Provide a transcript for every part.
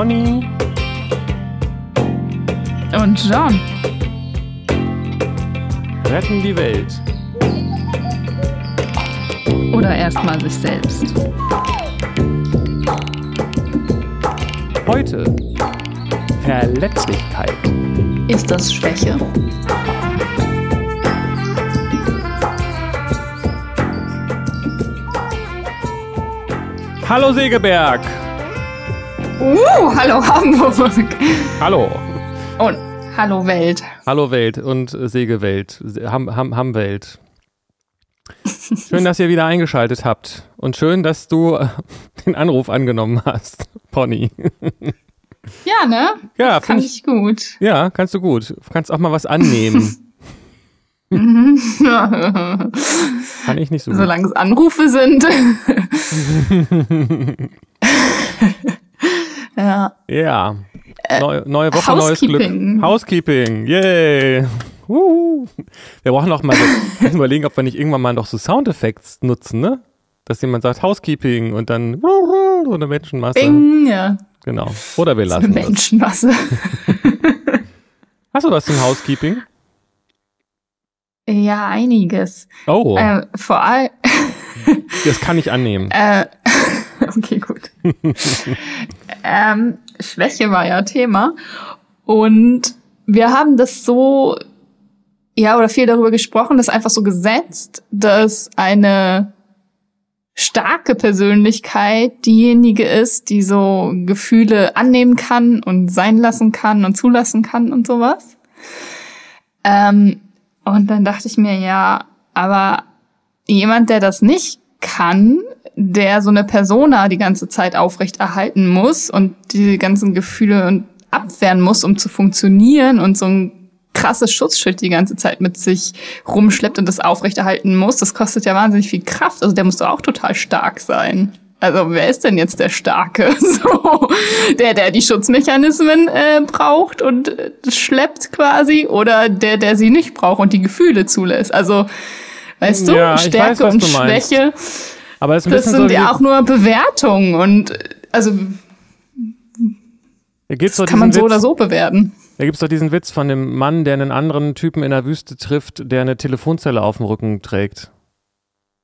Conny und John retten die Welt. Oder erstmal sich selbst. Heute Verletzlichkeit. Ist das Schwäche? Hallo Segeberg. Uh, hallo Hamburg. Hallo. Und hallo Welt. Hallo Welt und Segewelt. Ham, Ham, Hamwelt. Schön, dass ihr wieder eingeschaltet habt. Und schön, dass du äh, den Anruf angenommen hast, Pony. Ja, ne? Ja, das kann ich gut. Ja, kannst du gut. Du kannst auch mal was annehmen. Kann ich nicht so gut. Solange es Anrufe sind. ja. Ja. Neu, neue Woche, neues Glück. Housekeeping. Yay. Wuhu. Wir brauchen noch mal so, müssen überlegen, ob wir nicht irgendwann mal noch so Soundeffekte nutzen, ne? Dass jemand sagt Housekeeping und dann so eine Menschenmasse. Bing, ja. Genau. Oder wir So eine lassen. Menschenmasse. Hast du was zum Housekeeping? Ja, einiges. Oh, Äh, vor allem. das kann ich annehmen. Äh, okay, gut. ähm, Schwäche war ja Thema. Und wir haben das so, ja, oder viel darüber gesprochen, das einfach so gesetzt, dass eine starke Persönlichkeit diejenige ist, die so Gefühle annehmen kann und sein lassen kann und zulassen kann und sowas. Ähm, und dann dachte ich mir, ja, aber jemand, der das nicht kann, der so eine Persona die ganze Zeit aufrechterhalten muss und die ganzen Gefühle und abwehren muss, um zu funktionieren und so ein krasses Schutzschild die ganze Zeit mit sich rumschleppt und das aufrechterhalten muss, das kostet ja wahnsinnig viel Kraft. Also der muss doch auch total stark sein. Also wer ist denn jetzt der Starke? So, der, der die Schutzmechanismen äh, braucht und äh, schleppt quasi, oder der, der sie nicht braucht und die Gefühle zulässt. Also, weißt du, Ja, Stärke weiß, und du meinst. Aber es das bisschen sind so ja auch nur Bewertungen und äh, also da gibt's doch kann man so Witz, oder so bewerten. Da gibt's doch diesen Witz von dem Mann, der einen anderen Typen in der Wüste trifft, der eine Telefonzelle auf dem Rücken trägt.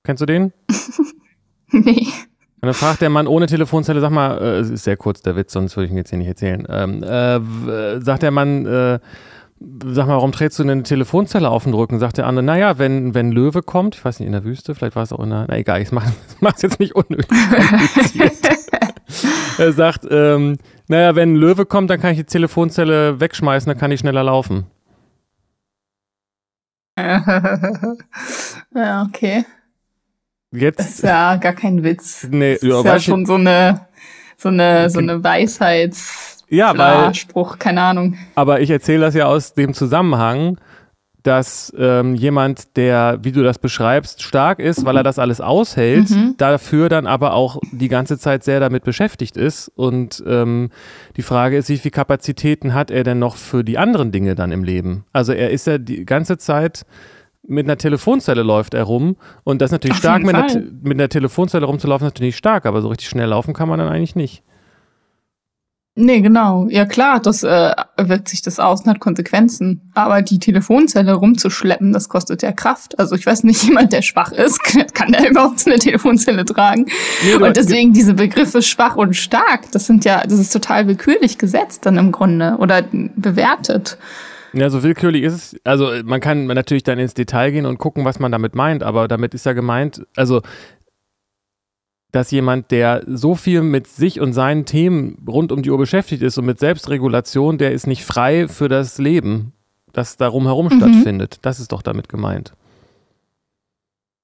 Kennst du den? Nee. Und dann fragt der Mann ohne Telefonzelle, sag mal, äh, es ist sehr kurz der Witz, sonst würde ich ihn jetzt hier nicht erzählen. Ähm, äh, äh, sagt der Mann, äh, sag mal, warum trägst du eine Telefonzelle auf den Rücken? Sagt der andere, naja, wenn, wenn Löwe kommt, ich weiß nicht, in der Wüste, vielleicht war es auch in der, na egal, ich mach, mach's jetzt nicht unnötig er sagt, ähm, naja, wenn ein Löwe kommt, dann kann ich die Telefonzelle wegschmeißen, dann kann ich schneller laufen. ja, okay. Das Jetzt, ist ja gar kein Witz. nee, Das ja, ist ja ich, schon so eine, so eine, so eine Weisheits, ja, bla, weil, Spruch, keine Ahnung. Aber ich erzähle das ja aus dem Zusammenhang, dass ähm, jemand, der, wie du das beschreibst, stark ist, weil er das alles aushält, Mhm. dafür dann aber auch die ganze Zeit sehr damit beschäftigt ist. Und ähm, die Frage ist, wie viel Kapazitäten hat er denn noch für die anderen Dinge dann im Leben? Also er ist ja die ganze Zeit mit einer Telefonzelle läuft er rum und das ist natürlich Auf stark, mit einer, mit einer Telefonzelle rumzulaufen, ist natürlich stark, aber so richtig schnell laufen kann man dann eigentlich nicht. Nee, genau. Ja klar, das äh, wirkt sich das aus und hat Konsequenzen. Aber die Telefonzelle rumzuschleppen, das kostet ja Kraft. Also ich weiß nicht, jemand, der schwach ist, kann der überhaupt so eine Telefonzelle tragen. Nee, Und deswegen diese Begriffe schwach und stark, das sind ja, das ist total willkürlich gesetzt dann im Grunde oder bewertet. Ja, so willkürlich ist es. Also man kann natürlich dann ins Detail gehen und gucken, was man damit meint, aber damit ist ja gemeint, also dass jemand, der so viel mit sich und seinen Themen rund um die Uhr beschäftigt ist und mit Selbstregulation, der ist nicht frei für das Leben, das darum herum Mhm. stattfindet. Das ist doch damit gemeint.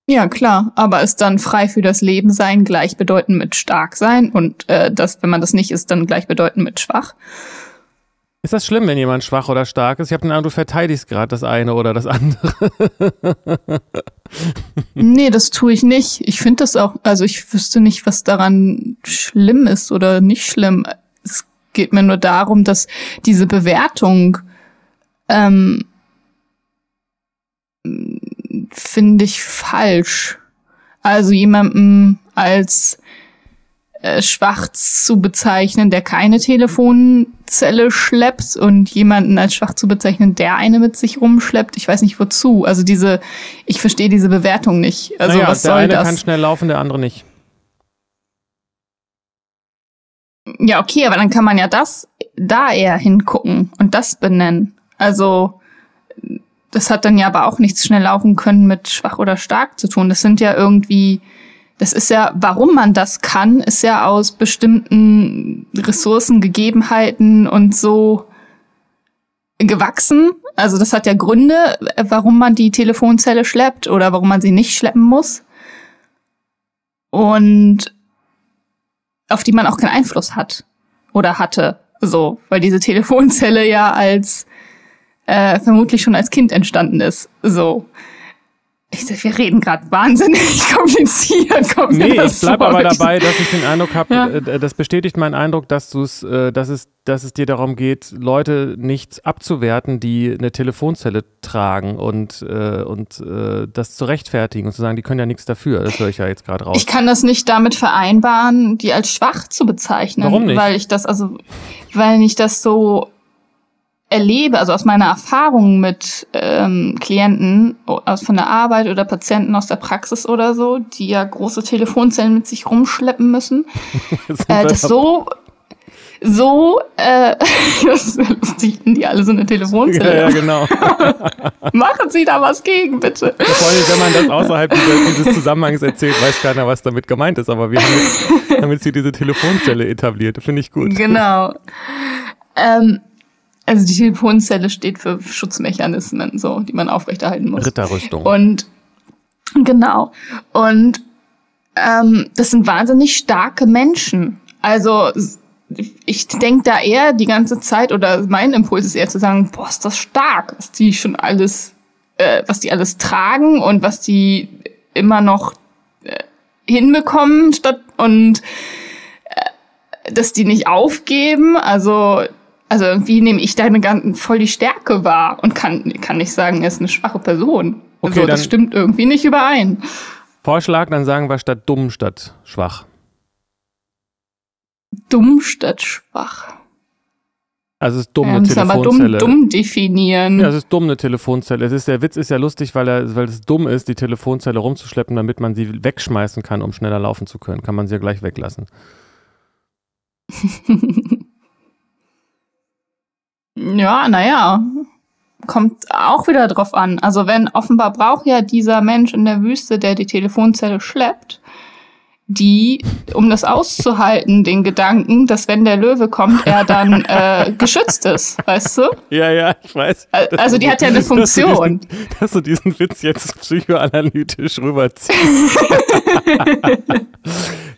Ja, klar, aber ist dann frei für das Leben sein gleichbedeutend mit stark sein und äh, das, wenn man das nicht ist, dann gleichbedeutend mit schwach? Ist das schlimm, wenn jemand schwach oder stark ist? Ich habe den Eindruck, du verteidigst gerade das eine oder das andere. Nee, das tue ich nicht. Ich finde das auch, also ich wüsste nicht, was daran schlimm ist oder nicht schlimm. Es geht mir nur darum, dass diese Bewertung ähm, finde ich falsch. Also jemandem als äh, schwach zu bezeichnen, der keine Telefonzelle schleppt und jemanden als schwach zu bezeichnen, der eine mit sich rumschleppt. Ich weiß nicht wozu. Also diese, ich verstehe diese Bewertung nicht. Also naja, was der soll eine das? kann schnell laufen, der andere nicht. Ja, okay, aber dann kann man ja das da eher hingucken und das benennen. Also das hat dann ja aber auch nichts schnell laufen können mit schwach oder stark zu tun. Das sind ja irgendwie, das ist ja, warum man das kann, ist ja aus bestimmten Ressourcen, Gegebenheiten und so gewachsen. Also das hat ja Gründe, warum man die Telefonzelle schleppt oder warum man sie nicht schleppen muss. Und auf die man auch keinen Einfluss hat oder hatte. So, weil diese Telefonzelle ja als äh, vermutlich schon als Kind entstanden ist. So. Ich sag, wir reden gerade wahnsinnig kompliziert. Kommt Nee, ich bleib vor. aber dabei, dass ich den Eindruck habe, Ja. äh, das bestätigt meinen Eindruck, dass du es, äh, dass es, dass es dir darum geht, Leute nicht abzuwerten, die eine Telefonzelle tragen und, äh, und äh, das zu rechtfertigen und zu sagen, die können ja nichts dafür. Das höre ich ja jetzt gerade raus. Ich kann das nicht damit vereinbaren, die als schwach zu bezeichnen. Warum nicht? Weil ich das, also, weil ich das so erlebe, also aus meiner Erfahrung mit ähm, Klienten aus von der Arbeit oder Patienten aus der Praxis oder so, die ja große Telefonzellen mit sich rumschleppen müssen, äh, das da- so so äh, das ist ja lustig, die alle so eine ja, Telefonzelle. ja, genau. Machen Sie da was gegen, bitte. Vor allem, wenn man das außerhalb dieser, dieses Zusammenhangs erzählt, weiß keiner, was damit gemeint ist. Aber wir haben jetzt, haben jetzt hier diese Telefonzelle etabliert. Finde ich gut. Genau. Ähm, also die Telefonzelle steht für Schutzmechanismen, so, die man aufrechterhalten muss. Ritterrüstung. Und genau. Und ähm, das sind wahnsinnig starke Menschen. Also ich denke da eher die ganze Zeit, oder mein Impuls ist eher zu sagen, boah, ist das stark, was die schon alles, äh, was die alles tragen und was die immer noch äh, hinbekommen statt und äh, dass die nicht aufgeben. Also also irgendwie nehme ich deine ganzen voll die Stärke wahr und kann, kann nicht sagen, er ist eine schwache Person. Okay, so, das stimmt irgendwie nicht überein. Vorschlag, dann sagen wir statt dumm statt schwach. Dumm statt schwach. Also es ist dumm, Ja, eine müssen aber Telefonzelle. dumm, dumm definieren. Ja, es ist dumm, eine Telefonzelle. Es ist, der Witz ist ja lustig, weil, er, weil es dumm ist, die Telefonzelle rumzuschleppen, damit man sie wegschmeißen kann, um schneller laufen zu können. Kann man sie ja gleich weglassen. Ja, naja. Kommt auch wieder drauf an. Also wenn offenbar braucht ja dieser Mensch in der Wüste, der die Telefonzelle schleppt, die, um das auszuhalten, den Gedanken, dass wenn der Löwe kommt, er dann äh, geschützt ist, weißt du? Ja, ja, ich weiß. Al- Also die hat ja eine Dass du diesen- Funktion. Dass du diesen Witz jetzt psychoanalytisch rüberziehst.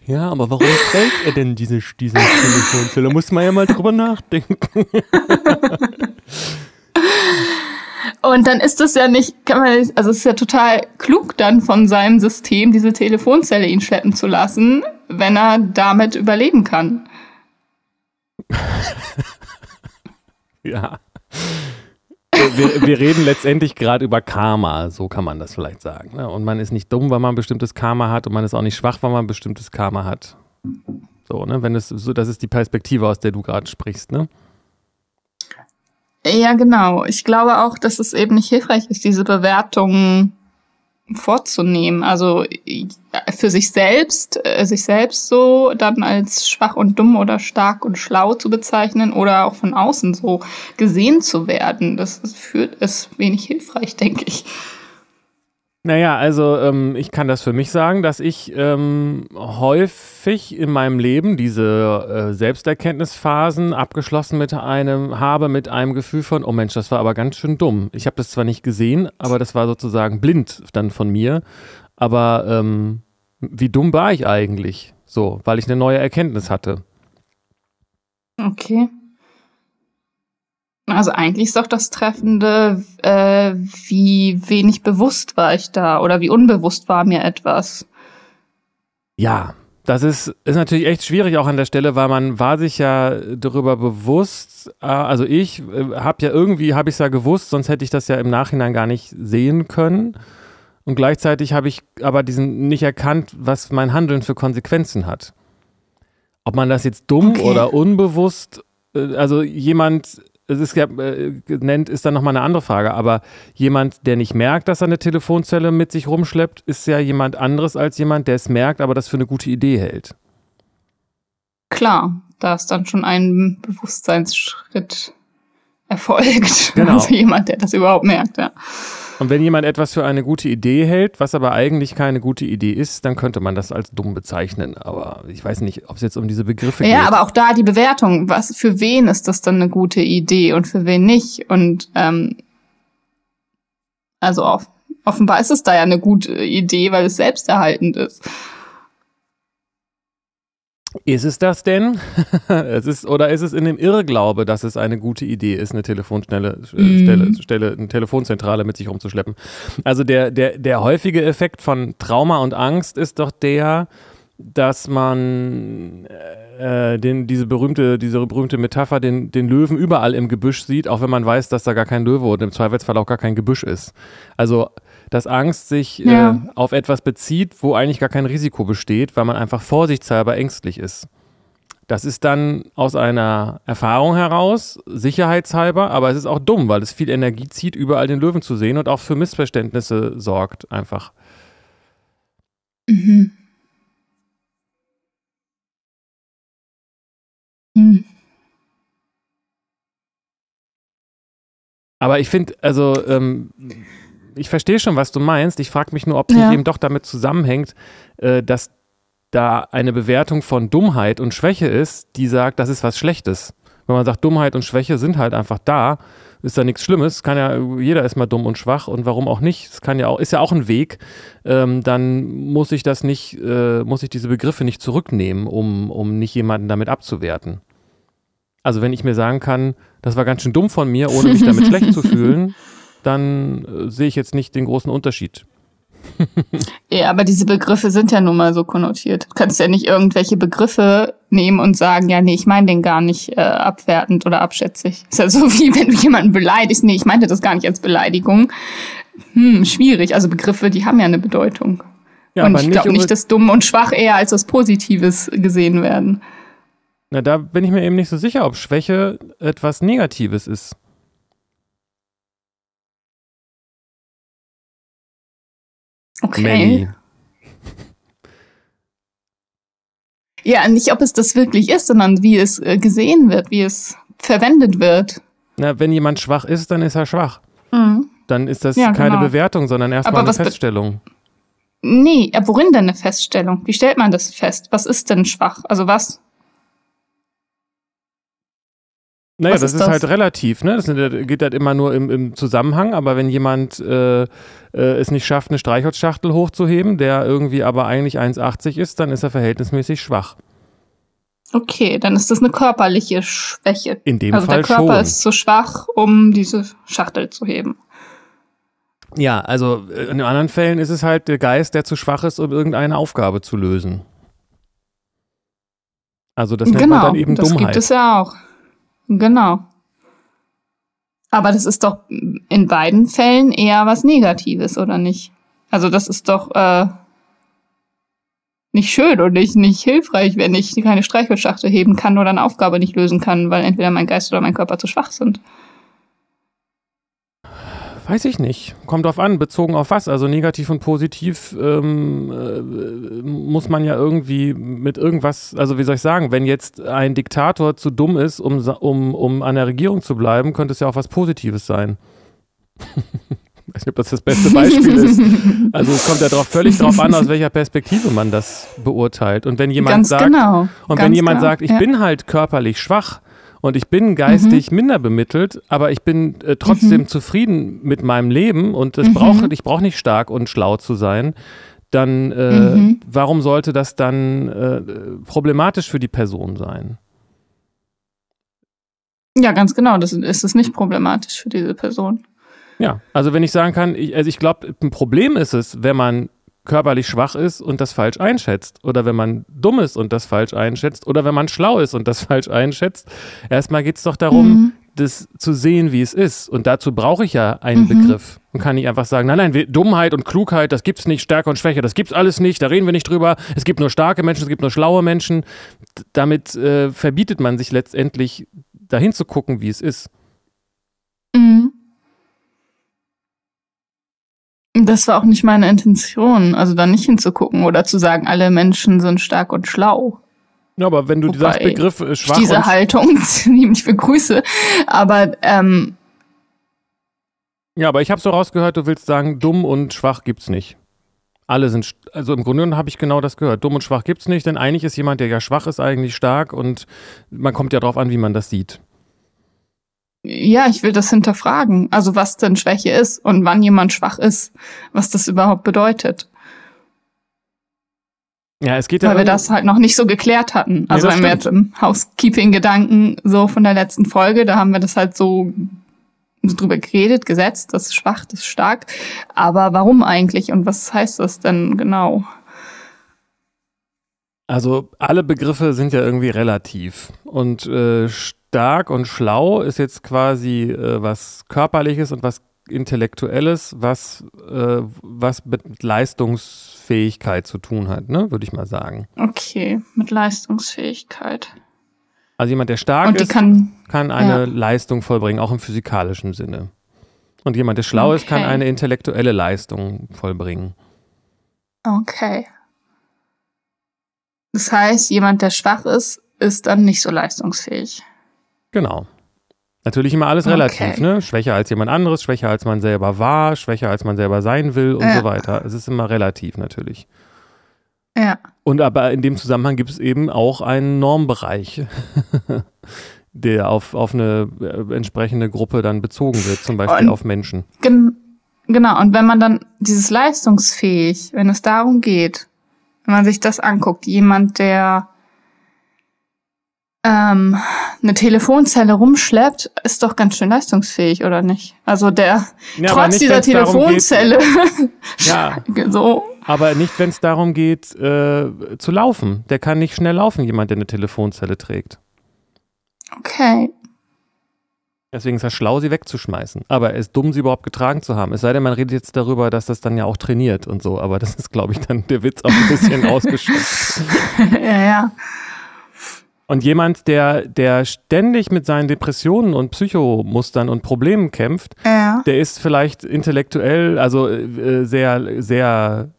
ja, aber warum trägt er denn diese, diese Telefonzelle? Muss man ja mal drüber nachdenken. Und dann ist das ja nicht, kann man, also es ist ja total klug dann von seinem System, diese Telefonzelle ihn schleppen zu lassen, wenn er damit überleben kann. Ja. Wir, wir reden letztendlich gerade über Karma, so kann man das vielleicht sagen. Ne? Und man ist nicht dumm, weil man ein bestimmtes Karma hat und man ist auch nicht schwach, weil man ein bestimmtes Karma hat. So, ne? Wenn es so, das ist die Perspektive, aus der du gerade sprichst, ne? Ja, genau. Ich glaube auch, dass es eben nicht hilfreich ist, diese Bewertungen vorzunehmen. Also äh, für sich selbst, äh, sich selbst so dann als schwach und dumm oder stark und schlau zu bezeichnen oder auch von außen so gesehen zu werden. Das führt ist wenig hilfreich, denke ich. Naja, also ähm, ich kann das für mich sagen, dass ich ähm, häufig in meinem Leben diese äh, Selbsterkenntnisphasen abgeschlossen mit einem habe, mit einem Gefühl von, oh Mensch, das war aber ganz schön dumm. Ich habe das zwar nicht gesehen, aber das war sozusagen blind dann von mir. Aber ähm, wie dumm war ich eigentlich? So, weil ich eine neue Erkenntnis hatte. Okay. Also eigentlich ist doch das Treffende, äh, wie wenig bewusst war ich da oder wie unbewusst war mir etwas. Ja, das ist, ist natürlich echt schwierig auch an der Stelle, weil man war sich ja darüber bewusst, äh, also ich äh, habe ja irgendwie, habe ich es ja gewusst, sonst hätte ich das ja im Nachhinein gar nicht sehen können. Und gleichzeitig habe ich aber diesen nicht erkannt, was mein Handeln für Konsequenzen hat. Ob man das jetzt dumm okay. oder unbewusst, äh, also jemand, es ist ja, äh, nennt, ist dann nochmal eine andere Frage, aber jemand, der nicht merkt, dass er eine Telefonzelle mit sich rumschleppt, ist ja jemand anderes als jemand, der es merkt, aber das für eine gute Idee hält. Klar, da ist dann schon ein Bewusstseinsschritt erfolgt. Genau. Also jemand, der das überhaupt merkt, ja. Und wenn jemand etwas für eine gute Idee hält, was aber eigentlich keine gute Idee ist, dann könnte man das als dumm bezeichnen. Aber ich weiß nicht, ob es jetzt um diese Begriffe ja, geht. Ja, aber auch da die Bewertung. Was, für wen ist das dann eine gute Idee und für wen nicht? Und ähm, also off offenbar ist es da ja eine gute Idee, weil es selbsterhaltend ist. Ist es das denn? es ist, oder ist es in dem Irrglaube, dass es eine gute Idee ist, eine Telefonstelle, äh, mm. Stelle, Stelle, eine Telefonzentrale mit sich rumzuschleppen? Also der, der, der häufige Effekt von Trauma und Angst ist doch der, dass man äh, den, diese, berühmte, diese berühmte Metapher, den, den Löwen überall im Gebüsch sieht, auch wenn man weiß, dass da gar kein Löwe und im Zweifelsfall auch gar kein Gebüsch ist. Also dass Angst sich äh, ja. äh, auf etwas bezieht, wo eigentlich gar kein Risiko besteht, weil man einfach vorsichtshalber ängstlich ist. Das ist dann aus einer Erfahrung heraus, sicherheitshalber, aber es ist auch dumm, weil es viel Energie zieht, überall den Löwen zu sehen und auch für Missverständnisse sorgt, einfach. Mhm. Mhm. Aber ich finde, also ähm, ich verstehe schon, was du meinst. Ich frage mich nur, ob es ja. nicht eben doch damit zusammenhängt, äh, dass da eine Bewertung von Dummheit und Schwäche ist, die sagt, das ist was Schlechtes. Wenn man sagt, Dummheit und Schwäche sind halt einfach da, ist da nichts Schlimmes. Kann ja, jeder ist mal dumm und schwach und warum auch nicht? Es kann ja auch, ist ja auch ein Weg. Ähm, dann muss ich das nicht, äh, muss ich diese Begriffe nicht zurücknehmen, um, um nicht jemanden damit abzuwerten. Also wenn ich mir sagen kann, das war ganz schön dumm von mir, ohne mich damit schlecht zu fühlen, dann äh, sehe ich jetzt nicht den großen Unterschied. ja, aber diese Begriffe sind ja nun mal so konnotiert. Du kannst ja nicht irgendwelche Begriffe nehmen und sagen, ja, nee, ich meine den gar nicht äh, abwertend oder abschätzig. Ist ja so wie wenn du jemanden beleidigst. Nee, ich meinte das gar nicht als Beleidigung. Hm, schwierig. Also Begriffe, die haben ja eine Bedeutung. Ja, und ich glaube nicht, dass dumm und schwach eher als was Positives gesehen werden. Na, da bin ich mir eben nicht so sicher, ob Schwäche etwas Negatives ist. Okay. Melly. Ja, nicht ob es das wirklich ist, sondern wie es äh, gesehen wird, wie es verwendet wird. Na, wenn jemand schwach ist, dann ist er schwach. Mhm. Dann ist das ja, keine genau. Bewertung, sondern erstmal eine Feststellung. Nee, worin denn eine Feststellung? Wie stellt man das fest? Was ist denn schwach? Also was? Naja, das ist, das? halt relativ, ne? Das geht halt immer nur im, im Zusammenhang, aber wenn jemand äh, äh, es nicht schafft, eine Streichholzschachtel hochzuheben, der irgendwie aber eigentlich 1,80 ist, dann ist er verhältnismäßig schwach. Okay, dann ist das eine körperliche Schwäche. In dem also Fall schon. Also der Körper schon. ist zu schwach, um diese Schachtel zu heben. Ja, also äh, in anderen Fällen ist es halt der Geist, der zu schwach ist, um irgendeine Aufgabe zu lösen. Also das nennt genau, man dann eben das Dummheit. Das gibt es ja auch. Genau. Aber das ist doch in beiden Fällen eher was Negatives, oder nicht? Also das ist doch äh, nicht schön und nicht, nicht hilfreich, wenn ich keine Streichholzschachtel heben kann oder eine Aufgabe nicht lösen kann, weil entweder mein Geist oder mein Körper zu schwach sind. Weiß ich nicht. Kommt drauf an, bezogen auf was. Also negativ und positiv ähm, äh, muss man ja irgendwie mit irgendwas, also wie soll ich sagen, wenn jetzt ein Diktator zu dumm ist, um, um, um an der Regierung zu bleiben, könnte es ja auch was Positives sein. ich weiß nicht, ob das das beste Beispiel ist. Also es kommt ja drauf, völlig drauf an, aus welcher Perspektive man das beurteilt. Und wenn jemand Ganz sagt, genau. und Ganz wenn jemand genau. sagt, ich ja. bin halt körperlich schwach, und ich bin geistig mhm. minder bemittelt, aber ich bin äh, trotzdem mhm. zufrieden mit meinem Leben und mhm. brauche, ich brauche nicht stark und schlau zu sein, dann äh, mhm. warum sollte das dann äh, problematisch für die Person sein? Ja, ganz genau, das ist es nicht problematisch für diese Person. Ja, also wenn ich sagen kann, ich, also ich glaube, ein Problem ist es, wenn man körperlich schwach ist und das falsch einschätzt. Oder wenn man dumm ist und das falsch einschätzt. Oder wenn man schlau ist und das falsch einschätzt. Erstmal geht es doch darum, mhm. das zu sehen, wie es ist. Und dazu brauche ich ja einen mhm. Begriff. Und kann nicht einfach sagen, nein, nein, Dummheit und Klugheit, das gibt's nicht, Stärke und Schwäche, das gibt's alles nicht, da reden wir nicht drüber. Es gibt nur starke Menschen, es gibt nur schlaue Menschen. Damit äh, verbietet man sich letztendlich, dahin zu gucken, wie es ist. Mhm. Das war auch nicht meine Intention, also da nicht hinzugucken oder zu sagen, alle Menschen sind stark und schlau. Ja, aber wenn du Wobei sagst Begriff äh, schwach diese Haltung ziemlich begrüße, aber ähm, ja, aber ich habe so rausgehört, du willst sagen, dumm und schwach gibt's nicht. Alle sind, also im Grunde genommen habe ich genau das gehört. Dumm und schwach gibt's nicht, denn eigentlich ist jemand, der ja schwach ist, eigentlich stark und man kommt ja drauf an, wie man das sieht. Ja, ich will das hinterfragen. Also was denn Schwäche ist und wann jemand schwach ist, was das überhaupt bedeutet. Ja, es geht ja. Weil wir das halt noch nicht so geklärt hatten. Also ja, wenn wir jetzt im Housekeeping-Gedanken so von der letzten Folge, da haben wir das halt so drüber geredet, gesetzt, das ist schwach, das ist stark. Aber warum eigentlich und was heißt das denn genau? Also alle Begriffe sind ja irgendwie relativ. Und äh, stark und schlau ist jetzt quasi äh, was Körperliches und was Intellektuelles, was, äh, was mit Leistungsfähigkeit zu tun hat, ne? würde ich mal sagen. Okay, mit Leistungsfähigkeit. Also jemand, der stark ist, kann, kann eine ja. Leistung vollbringen, auch im physikalischen Sinne. Und jemand, der schlau okay. ist, kann eine intellektuelle Leistung vollbringen. Okay. Das heißt, jemand, der schwach ist, ist dann nicht so leistungsfähig. Genau. Natürlich immer alles relativ, okay. ne? Schwächer als jemand anderes, schwächer als man selber war, schwächer als man selber sein will und ja. so weiter. Es ist immer relativ natürlich. Ja. Und aber in dem Zusammenhang gibt es eben auch einen Normbereich, der auf, auf eine äh, entsprechende Gruppe dann bezogen wird, zum Beispiel und auf Menschen. Gen genau, und wenn man dann dieses leistungsfähig, wenn es darum geht, wenn man sich das anguckt, jemand, der ähm, eine Telefonzelle rumschleppt, ist doch ganz schön leistungsfähig, oder nicht? Also der ja, trotz nicht, dieser Telefonzelle. Geht, ja. so. Aber nicht, wenn es darum geht, äh, zu laufen. Der kann nicht schnell laufen, jemand, der eine Telefonzelle trägt. Okay. Deswegen ist er schlau, sie wegzuschmeißen. Aber er ist dumm, sie überhaupt getragen zu haben. Es sei denn, man redet jetzt darüber, dass das dann ja auch trainiert und so. Aber das ist, glaube ich, dann der Witz auch ein bisschen ausgeschöpft. ja, ja. Und jemand, der, der ständig mit seinen Depressionen und Psychomustern und Problemen kämpft, ja. der ist vielleicht intellektuell, also äh, sehr, sehr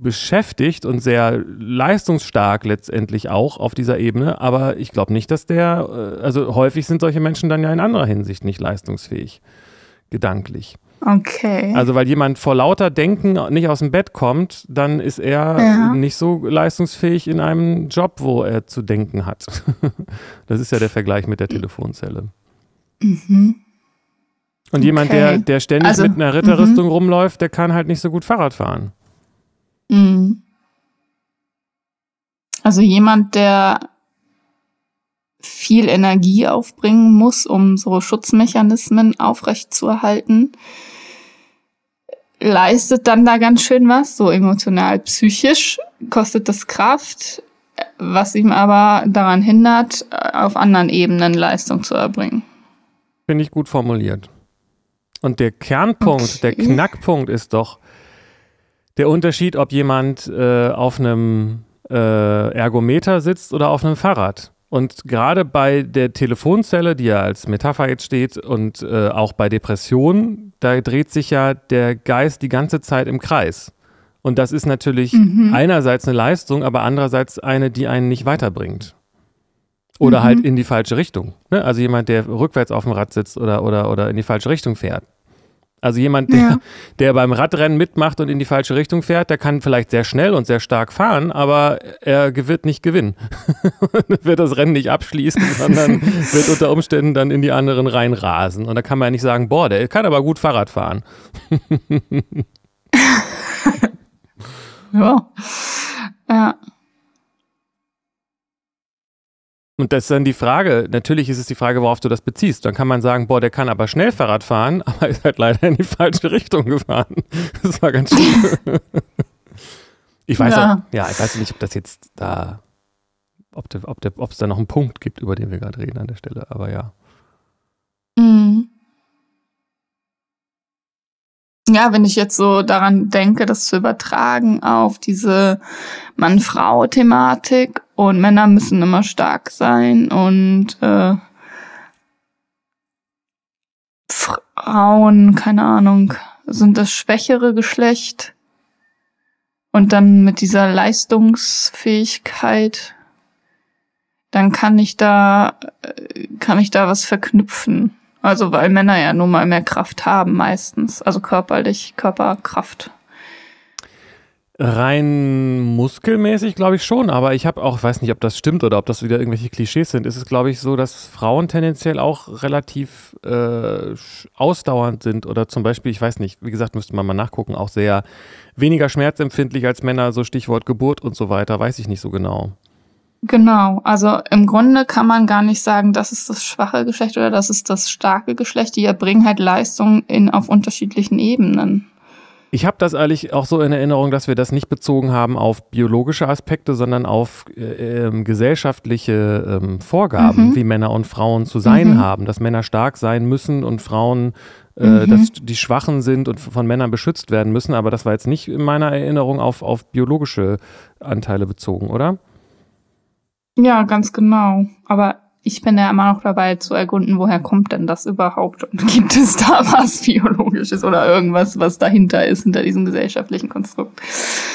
beschäftigt und sehr leistungsstark letztendlich auch auf dieser Ebene. Aber ich glaube nicht, dass der, äh, also häufig sind solche Menschen dann ja in anderer Hinsicht nicht leistungsfähig, gedanklich. Okay. Also weil jemand vor lauter Denken nicht aus dem Bett kommt, dann ist er ja. nicht so leistungsfähig in einem Job, wo er zu denken hat. das ist ja der Vergleich mit der Telefonzelle. Mhm. Und jemand, okay. der, der ständig also, mit einer Ritterrüstung mhm. rumläuft, der kann halt nicht so gut Fahrrad fahren. Mhm. Also jemand, der viel Energie aufbringen muss, um so Schutzmechanismen aufrechtzuerhalten, leistet dann da ganz schön was, so emotional, psychisch kostet das Kraft, was ihm aber daran hindert, auf anderen Ebenen Leistung zu erbringen. Finde ich gut formuliert. Und der Kernpunkt, okay. der Knackpunkt ist doch der Unterschied, ob jemand äh, auf einem äh, Ergometer sitzt oder auf einem Fahrrad. Und gerade bei der Telefonzelle, die ja als Metapher jetzt steht, und äh, auch bei Depressionen, da dreht sich ja der Geist die ganze Zeit im Kreis. Und das ist natürlich mhm. einerseits eine Leistung, aber andererseits eine, die einen nicht weiterbringt. Oder mhm. halt in die falsche Richtung. Ne? Also jemand, der rückwärts auf dem Rad sitzt oder, oder, oder in die falsche Richtung fährt. Also jemand, der, ja. der beim Radrennen mitmacht und in die falsche Richtung fährt, der kann vielleicht sehr schnell und sehr stark fahren, aber er wird nicht gewinnen. wird das Rennen nicht abschließen, sondern wird unter Umständen dann in die anderen reinrasen. Und da kann man ja nicht sagen, boah, der kann aber gut Fahrrad fahren. ja. Ja. Und das ist dann die Frage, natürlich ist es die Frage, worauf du das beziehst. Dann kann man sagen, boah, der kann aber schnell Fahrrad fahren, aber ist halt leider in die falsche Richtung gefahren. Das war ganz schön. ich weiß ja. Auch, ja, ich weiß nicht, ob das jetzt da, ob es ob da noch einen Punkt gibt, über den wir gerade reden an der Stelle, aber ja. Mhm. Ja, wenn ich jetzt so daran denke, das zu übertragen auf diese Mann-Frau-Thematik und Männer müssen immer stark sein und äh, Frauen, keine Ahnung, sind das schwächere Geschlecht und dann mit dieser Leistungsfähigkeit, dann kann ich da, äh, kann ich da was verknüpfen. Also weil Männer ja nun mal mehr Kraft haben meistens, also körperlich, Körperkraft. Rein muskelmäßig glaube ich schon, aber ich habe auch, weiß nicht, ob das stimmt oder ob das wieder irgendwelche Klischees sind, ist es glaube ich so, dass Frauen tendenziell auch relativ äh, ausdauernd sind oder zum Beispiel, ich weiß nicht, wie gesagt, müsste man mal nachgucken, auch sehr weniger schmerzempfindlich als Männer, so Stichwort Geburt und so weiter, weiß ich nicht so genau. Genau, also im Grunde kann man gar nicht sagen, das ist das schwache Geschlecht oder das ist das starke Geschlecht. Die erbringen halt Leistung in, auf unterschiedlichen Ebenen. Ich habe das eigentlich auch so in Erinnerung, dass wir das nicht bezogen haben auf biologische Aspekte, sondern auf äh, äh, gesellschaftliche äh, Vorgaben, mhm. wie Männer und Frauen zu sein mhm. haben, dass Männer stark sein müssen und Frauen, äh, mhm. dass die Schwachen sind und von Männern beschützt werden müssen. Aber das war jetzt nicht in meiner Erinnerung auf, auf biologische Anteile bezogen, oder? Ja, ganz genau. Aber ich bin ja immer noch dabei zu ergründen, woher kommt denn das überhaupt und gibt es da was Biologisches oder irgendwas, was dahinter ist, hinter diesem gesellschaftlichen Konstrukt.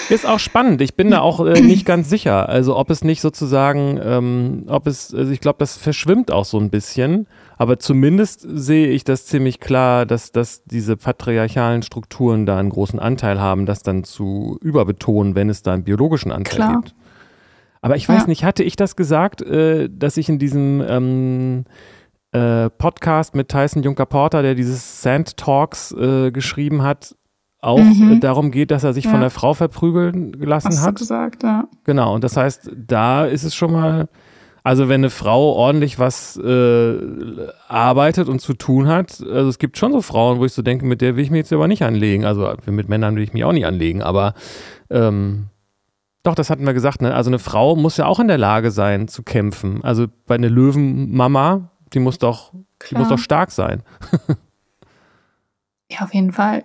Ist auch spannend. Ich bin da auch äh, nicht ganz sicher. Also ob es nicht sozusagen, ähm, ob es, also ich glaube, das verschwimmt auch so ein bisschen. Aber zumindest sehe ich das ziemlich klar, dass, dass diese patriarchalen Strukturen da einen großen Anteil haben, das dann zu überbetonen, wenn es da einen biologischen Anteil klar. gibt. Aber ich weiß ja. nicht, hatte ich das gesagt, äh, dass ich in diesem ähm, äh, Podcast mit Tyson Juncker-Porter, der dieses Sand Talks äh, geschrieben hat, auch mhm. darum geht, dass er sich ja. von der Frau verprügeln gelassen Hast hat. Du gesagt, ja. Genau, und das heißt, da ist es schon mal, also wenn eine Frau ordentlich was äh, arbeitet und zu tun hat, also es gibt schon so Frauen, wo ich so denke, mit der will ich mich jetzt aber nicht anlegen. Also mit Männern will ich mich auch nicht anlegen, aber ähm, doch, das hatten wir gesagt. Ne? Also eine Frau muss ja auch in der Lage sein zu kämpfen. Also bei einer Löwenmama, die muss doch, die muss doch stark sein. ja, auf jeden Fall.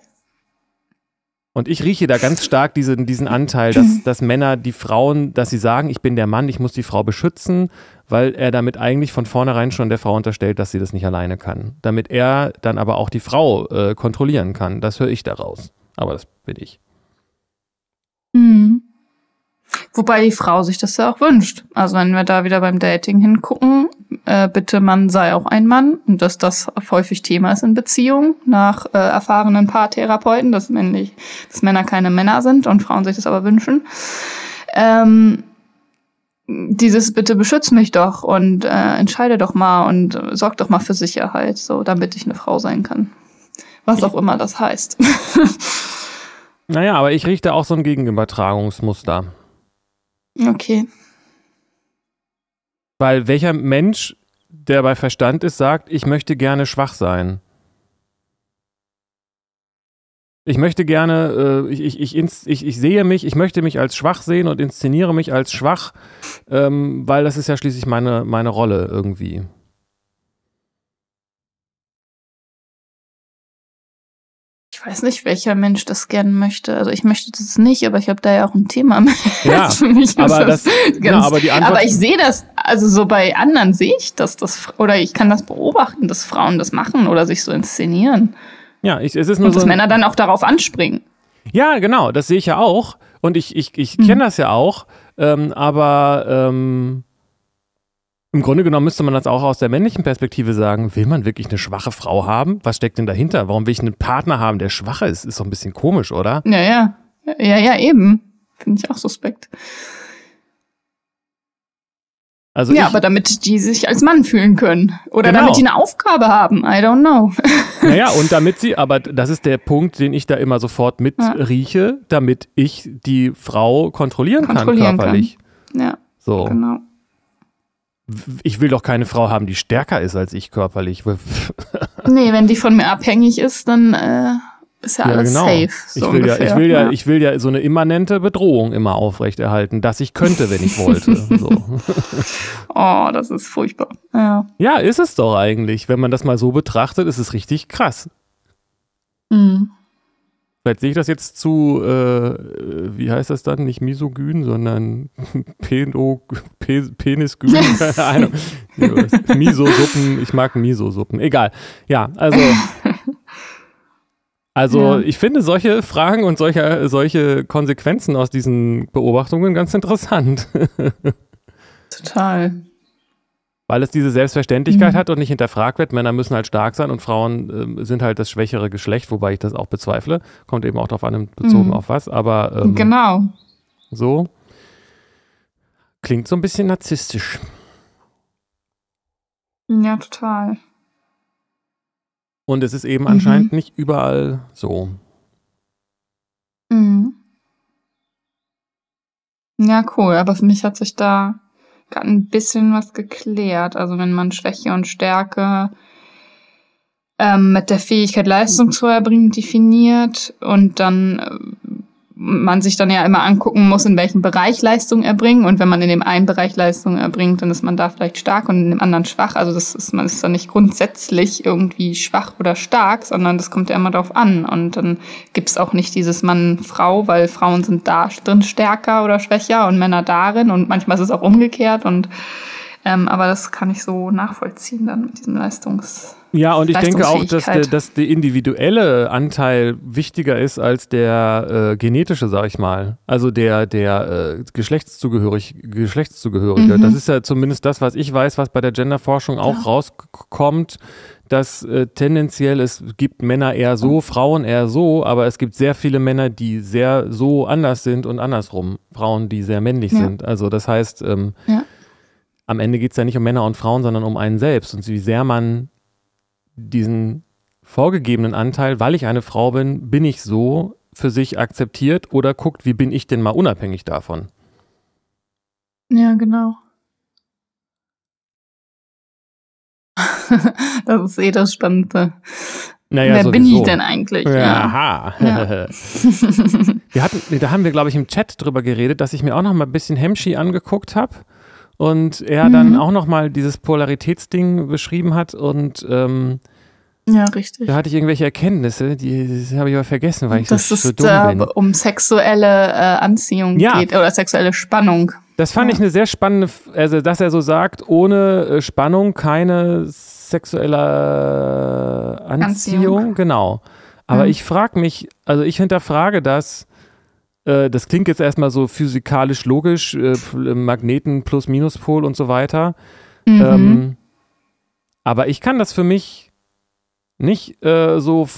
Und ich rieche da ganz stark diesen, diesen Anteil, dass, dass Männer die Frauen, dass sie sagen, ich bin der Mann, ich muss die Frau beschützen, weil er damit eigentlich von vornherein schon der Frau unterstellt, dass sie das nicht alleine kann. Damit er dann aber auch die Frau äh, kontrollieren kann. Das höre ich daraus. Aber das bin ich. Mhm. Wobei die Frau sich das ja auch wünscht. Also wenn wir da wieder beim Dating hingucken, äh, bitte Mann sei auch ein Mann und dass das häufig Thema ist in Beziehungen nach äh, erfahrenen Paartherapeuten, dass, männlich, dass Männer keine Männer sind und Frauen sich das aber wünschen. Ähm, dieses bitte beschütz mich doch und äh, entscheide doch mal und äh, sorg doch mal für Sicherheit, so damit ich eine Frau sein kann. Was auch immer das heißt. naja, aber ich richte auch so ein Gegenübertragungsmuster. Okay. Weil welcher Mensch, der bei Verstand ist, sagt, ich möchte gerne schwach sein? Ich möchte gerne, äh, ich, ich, ich, ich, sehe mich, ich möchte mich als schwach sehen und inszeniere mich als schwach, ähm, weil das ist ja schließlich meine, meine Rolle irgendwie. Ich weiß nicht, welcher Mensch das gerne möchte. Also ich möchte das nicht, aber ich habe da ja auch ein Thema mit. Ja, für mich aber, das, das ganz, ja, aber, die Antwort aber ich sehe das, also so bei anderen sehe ich das, das, oder ich kann das beobachten, dass Frauen das machen oder sich so inszenieren. Ja, ich, es ist nur Und so. Dass Männer dann auch darauf anspringen. Ja, genau, das sehe ich ja auch. Und ich, ich, ich kenne mhm. das ja auch. Ähm, aber ähm, im Grunde genommen müsste man das auch aus der männlichen Perspektive sagen. Will man wirklich eine schwache Frau haben? Was steckt denn dahinter? Warum will ich einen Partner haben, der schwach ist? Ist doch ein bisschen komisch, oder? Ja, ja. Ja, ja, eben. Finde ich auch suspekt. Also ja, aber damit die sich als Mann fühlen können. Oder genau. damit die eine Aufgabe haben. I don't know. Naja, und damit sie, aber das ist der Punkt, den ich da immer sofort mitrieche, ja. damit ich die Frau kontrollieren, kontrollieren kann körperlich. Kann. Ja. So. Genau ich will doch keine Frau haben, die stärker ist als ich körperlich. nee, wenn die von mir abhängig ist, dann äh, ist ja, ja alles genau. safe. So ich, will ja, ich, will ja, ja, ich will ja so eine immanente Bedrohung immer aufrechterhalten, dass ich könnte, wenn ich wollte. So. oh, das ist furchtbar. Ja. ja, ist es doch eigentlich. Wenn man das mal so betrachtet, ist es richtig krass. Mhm. Vielleicht sehe ich das jetzt zu, äh, wie heißt das dann? Nicht misogyn, sondern Peno, Pe, Penisgyn, keine Ahnung. Miso-Suppen, ich mag Miso-Suppen. Egal. Ja, also. Also ja. ich finde solche Fragen und solche, solche Konsequenzen aus diesen Beobachtungen ganz interessant. Total. Weil es diese Selbstverständlichkeit mhm. hat und nicht hinterfragt wird. Männer müssen halt stark sein und Frauen äh, sind halt das schwächere Geschlecht, wobei ich das auch bezweifle. Kommt eben auch darauf an, bezogen mhm. auf was. Aber ähm, genau. So. Klingt so ein bisschen narzisstisch. Ja, total. Und es ist eben mhm. anscheinend nicht überall so. Mhm. Ja, cool. Aber für mich hat sich da ein bisschen was geklärt. Also wenn man Schwäche und Stärke ähm, mit der Fähigkeit Leistung zu erbringen definiert und dann äh, man sich dann ja immer angucken muss, in welchem Bereich Leistung erbringen. Und wenn man in dem einen Bereich Leistung erbringt, dann ist man da vielleicht stark und in dem anderen schwach. Also das ist, man ist dann nicht grundsätzlich irgendwie schwach oder stark, sondern das kommt ja immer darauf an. Und dann gibt es auch nicht dieses Mann, Frau, weil Frauen sind da drin stärker oder schwächer und Männer darin. Und manchmal ist es auch umgekehrt. Und ähm, aber das kann ich so nachvollziehen dann mit diesem Leistungs ja, und ich denke auch, dass der, dass der individuelle Anteil wichtiger ist als der äh, genetische, sag ich mal. Also der, der äh, Geschlechtszugehörig, Geschlechtszugehörige. Mhm. Das ist ja zumindest das, was ich weiß, was bei der Genderforschung auch ja. rauskommt, dass äh, tendenziell es gibt Männer eher so, Frauen eher so, aber es gibt sehr viele Männer, die sehr so anders sind und andersrum. Frauen, die sehr männlich ja. sind. Also das heißt, ähm, ja. Am Ende geht es ja nicht um Männer und Frauen, sondern um einen selbst und wie sehr man diesen vorgegebenen Anteil, weil ich eine Frau bin, bin ich so für sich akzeptiert oder guckt, wie bin ich denn mal unabhängig davon? Ja, genau. das ist eh das Spannende. Naja, Wer sowieso. bin ich denn eigentlich? Ja. Aha. Ja. wir hatten, da haben wir, glaube ich, im Chat drüber geredet, dass ich mir auch noch mal ein bisschen Hemschi angeguckt habe und er mhm. dann auch nochmal dieses Polaritätsding beschrieben hat und ähm, ja, richtig. Da hatte ich irgendwelche Erkenntnisse, die, die habe ich aber vergessen, weil ich das so, so dumm da bin. um sexuelle äh, Anziehung ja. geht oder sexuelle Spannung. Das fand ja. ich eine sehr spannende, also dass er so sagt, ohne äh, Spannung keine sexuelle Anziehung, Anziehung. genau. Aber mhm. ich frage mich, also ich hinterfrage das, äh, das klingt jetzt erstmal so physikalisch logisch, äh, Magneten plus Minuspol und so weiter. Mhm. Ähm, aber ich kann das für mich nicht äh, so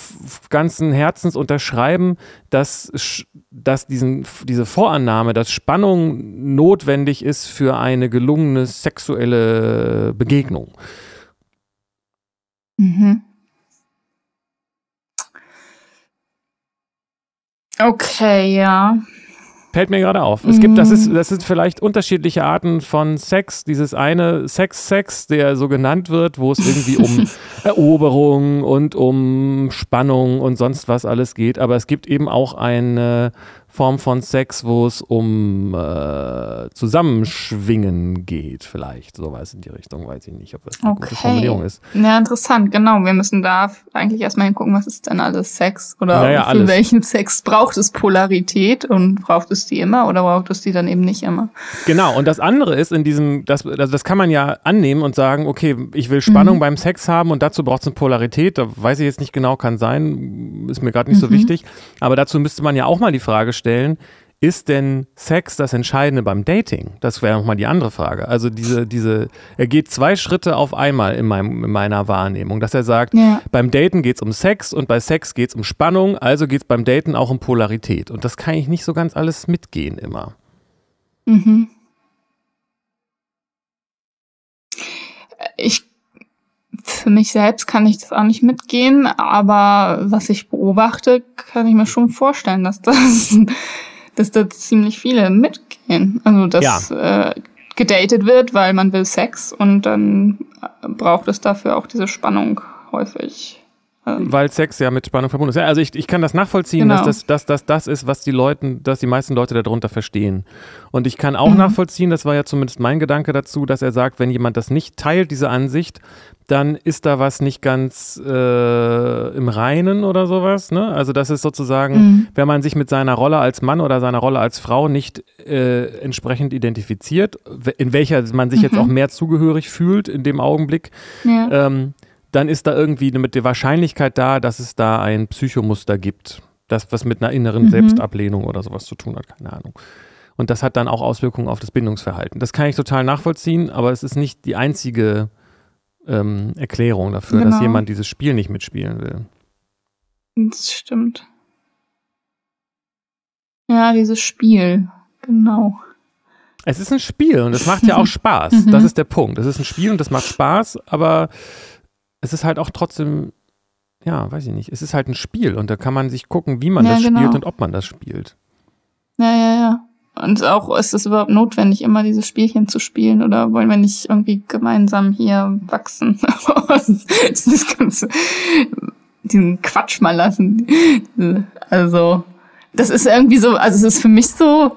ganzen Herzens unterschreiben, dass, dass diesen, diese Vorannahme, dass Spannung notwendig ist für eine gelungene sexuelle Begegnung. Mhm. Okay, ja. Fällt mir gerade auf. Es gibt, das ist, mhm. das sind vielleicht unterschiedliche Arten von Sex. Dieses eine Sex-Sex, der so genannt wird, wo es irgendwie um Eroberung und um Spannung und sonst was alles geht. Aber es gibt eben auch eine Form von Sex, wo es um äh, Zusammenschwingen geht, vielleicht. Sowas in die Richtung, weiß ich nicht, ob das eine okay. gute Formulierung ist. Ja, interessant, genau. Wir müssen da eigentlich erstmal hingucken, was ist denn alles Sex? Oder naja, für alles. welchen Sex braucht es Polarität und braucht es die immer oder braucht es die dann eben nicht immer? Genau, und das andere ist in diesem, das, also das kann man ja annehmen und sagen, okay, ich will Spannung mhm. beim Sex haben und dazu braucht es eine Polarität. Da weiß ich jetzt nicht genau, kann sein, ist mir gerade nicht mhm. so wichtig. Aber dazu müsste man ja auch mal die Frage stellen, ist denn Sex das Entscheidende beim Dating? Das wäre nochmal die andere Frage. Also diese, diese, er geht zwei Schritte auf einmal in, meinem, in meiner Wahrnehmung, dass er sagt, ja. beim Daten geht es um Sex und bei Sex geht es um Spannung, also geht es beim Daten auch um Polarität. Und das kann ich nicht so ganz alles mitgehen immer. Mhm. Ich für mich selbst kann ich das auch nicht mitgehen, aber was ich beobachte, kann ich mir schon vorstellen, dass das, dass da ziemlich viele mitgehen. Also dass ja. äh, gedatet wird, weil man will Sex und dann braucht es dafür auch diese Spannung häufig. Weil Sex ja mit Spannung verbunden ist. Ja, also ich, ich kann das nachvollziehen, Genau. dass das, dass das das ist, was die Leuten, dass die meisten Leute darunter verstehen. Und ich kann auch Mhm. nachvollziehen, das war ja zumindest mein Gedanke dazu, dass er sagt, wenn jemand das nicht teilt, diese Ansicht, dann ist da was nicht ganz äh, im Reinen oder sowas. Ne? Also das ist sozusagen, Mhm. wenn man sich mit seiner Rolle als Mann oder seiner Rolle als Frau nicht äh, entsprechend identifiziert, in welcher man sich jetzt Mhm. auch mehr zugehörig fühlt in dem Augenblick, Ja. ähm, dann ist da irgendwie mit der Wahrscheinlichkeit da, dass es da ein Psychomuster gibt. Das, was mit einer inneren Mhm. Selbstablehnung oder sowas zu tun hat, keine Ahnung. Und das hat dann auch Auswirkungen auf das Bindungsverhalten. Das kann ich total nachvollziehen, aber es ist nicht die einzige ähm, Erklärung dafür, dass Genau. jemand dieses Spiel nicht mitspielen will. Das stimmt. Ja, dieses Spiel. Genau. Es ist ein Spiel und es macht ja auch Spaß. Mhm. Das ist der Punkt. Es ist ein Spiel und es macht Spaß, aber es ist halt auch trotzdem, ja, weiß ich nicht, es ist halt ein Spiel und da kann man sich gucken, wie man Ja, das genau. spielt und ob man das spielt. Ja, ja, ja. Und auch, ist es überhaupt notwendig, immer dieses Spielchen zu spielen? Oder wollen wir nicht irgendwie gemeinsam hier wachsen? dieses ganze, diesen Quatsch mal lassen. Also, das ist irgendwie so, also es ist für mich so,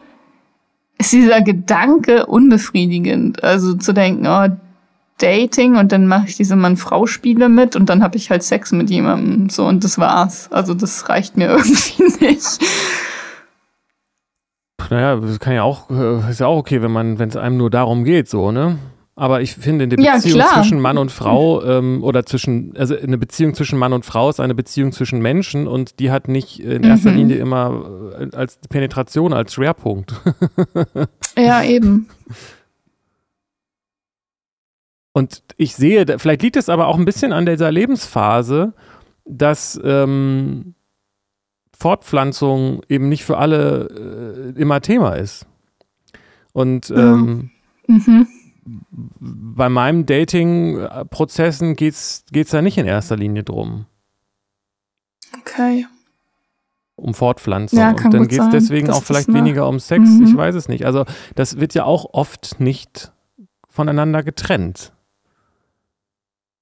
ist dieser Gedanke unbefriedigend. Also zu denken, oh, Dating und dann mache ich diese Mann-Frau-Spiele mit und dann habe ich halt Sex mit jemandem. So, und das war's. Also das reicht mir irgendwie nicht. Naja, das kann ja auch, äh, ist ja auch okay, wenn man, wenn es einem nur darum geht, so, ne? Aber ich finde, eine Ja, Beziehung klar. zwischen Mann und Frau ähm, oder zwischen, also eine Beziehung zwischen Mann und Frau ist eine Beziehung zwischen Menschen und die hat nicht in erster Mhm. Linie immer äh, als Penetration als Schwerpunkt. Ja, eben. Und ich sehe, vielleicht liegt es aber auch ein bisschen an dieser Lebensphase, dass ähm, Fortpflanzung eben nicht für alle äh, immer Thema ist. Und Ja. ähm, Mhm. bei meinen Dating-Prozessen geht es da nicht in erster Linie drum, Okay. um Fortpflanzung. Ja, Und dann geht es deswegen auch vielleicht noch- weniger um Sex. Mhm. Ich weiß es nicht. Also, das wird ja auch oft nicht voneinander getrennt.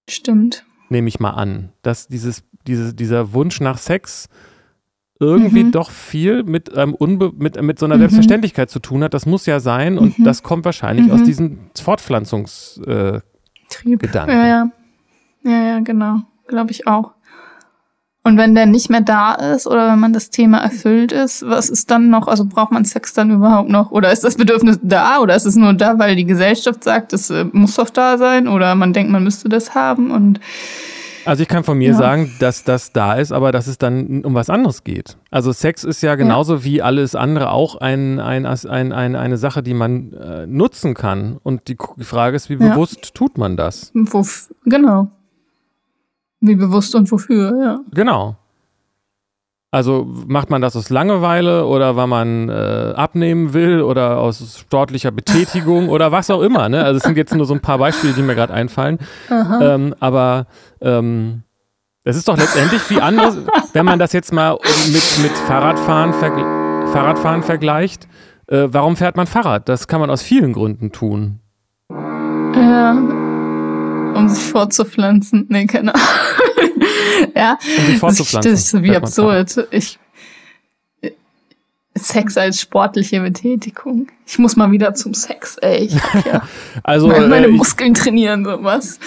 Stimmt. nehme ich mal an, dass dieses, diese, dieser Wunsch nach Sex irgendwie Mhm. doch viel mit, ähm, unbe mit, mit so einer Mhm. Selbstverständlichkeit zu tun hat. Das muss ja sein und Mhm. das kommt wahrscheinlich Mhm. aus diesem Fortpflanzungs... Äh, Trieb. Gedanken. Ja, ja. Ja, ja, genau. Glaube ich auch. Und wenn der nicht mehr da ist oder wenn man das Thema erfüllt ist, was ist dann noch? Also braucht man Sex dann überhaupt noch? Oder ist das Bedürfnis da? Oder ist es nur da, weil die Gesellschaft sagt, es äh, muss doch da sein? Oder man denkt, man müsste das haben? Und also ich kann von mir Ja. sagen, dass das da ist, aber dass es dann um was anderes geht. Also Sex ist ja genauso wie alles andere auch ein, ein, ein, ein, eine Sache, die man äh, nutzen kann. Und die, Frage ist, wie Ja. bewusst tut man das? wof genau. Wie bewusst und wofür, ja. Genau. Also macht man das aus Langeweile oder weil man äh, abnehmen will oder aus sportlicher Betätigung oder was auch immer. Ne? Also es sind jetzt nur so ein paar Beispiele, die mir gerade einfallen. Ähm, aber ähm, es ist doch letztendlich wie anderes, wenn man das jetzt mal mit, mit Fahrradfahren, vergl Fahrradfahren vergleicht. Äh, warum fährt man Fahrrad? Das kann man aus vielen Gründen tun. Ja. Um sich fortzupflanzen. Nee, keine Ahnung. ja. Um sich fortzupflanzen, Das ist wie absurd. Ich, Sex als sportliche Betätigung. Ich muss mal wieder zum Sex, ey. Ich hab ja Also, meine, meine äh, Muskeln trainieren, sowas.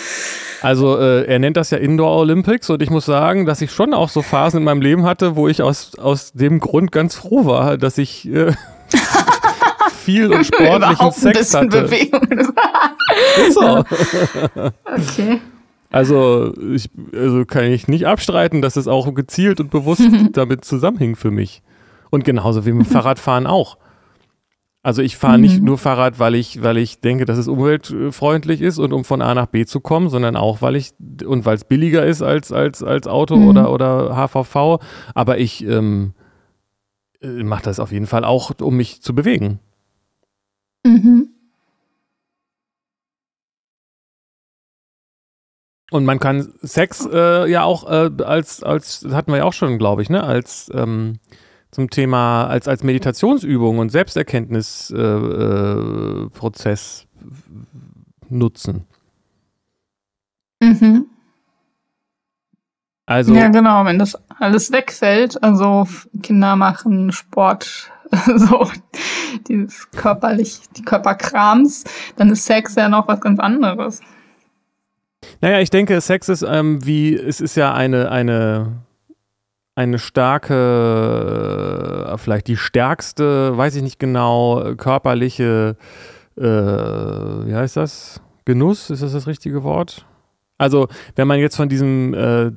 Also äh, er nennt das ja Indoor Olympics und ich muss sagen, dass ich schon auch so Phasen in meinem Leben hatte, wo ich aus, aus dem Grund ganz froh war, dass ich äh, viel und sportlichen Sex bisschen hatte. Bewegung. Ist so. okay. Also, ich, also kann ich nicht abstreiten, dass es auch gezielt und bewusst damit zusammenhing für mich. Und genauso wie mit Fahrradfahren auch. Also ich fahre nicht Mhm. nur Fahrrad, weil ich, weil ich denke, dass es umweltfreundlich ist und um von A nach B zu kommen, sondern auch, weil ich und weil es billiger ist als, als, als Auto Mhm. oder, oder HVV. Aber ich ähm, mache das auf jeden Fall auch, um mich zu bewegen. Mhm. Und man kann Sex äh, ja auch äh, als, als, das hatten wir ja auch schon, glaube ich, ne, als ähm, zum Thema, als, als Meditationsübung und Selbsterkenntnisprozess äh, Prozess nutzen. Mhm. Also, ja, genau, wenn das alles wegfällt, also Kinder machen Sport, so dieses körperlich, die Körperkrams, dann ist Sex ja noch was ganz anderes. Naja, ich denke, Sex ist ähm, wie, es ist ja eine, eine, eine starke, äh, vielleicht die stärkste, weiß ich nicht genau, körperliche, äh, wie heißt das? Genuss, ist das das richtige Wort? Also, wenn man jetzt von diesem äh,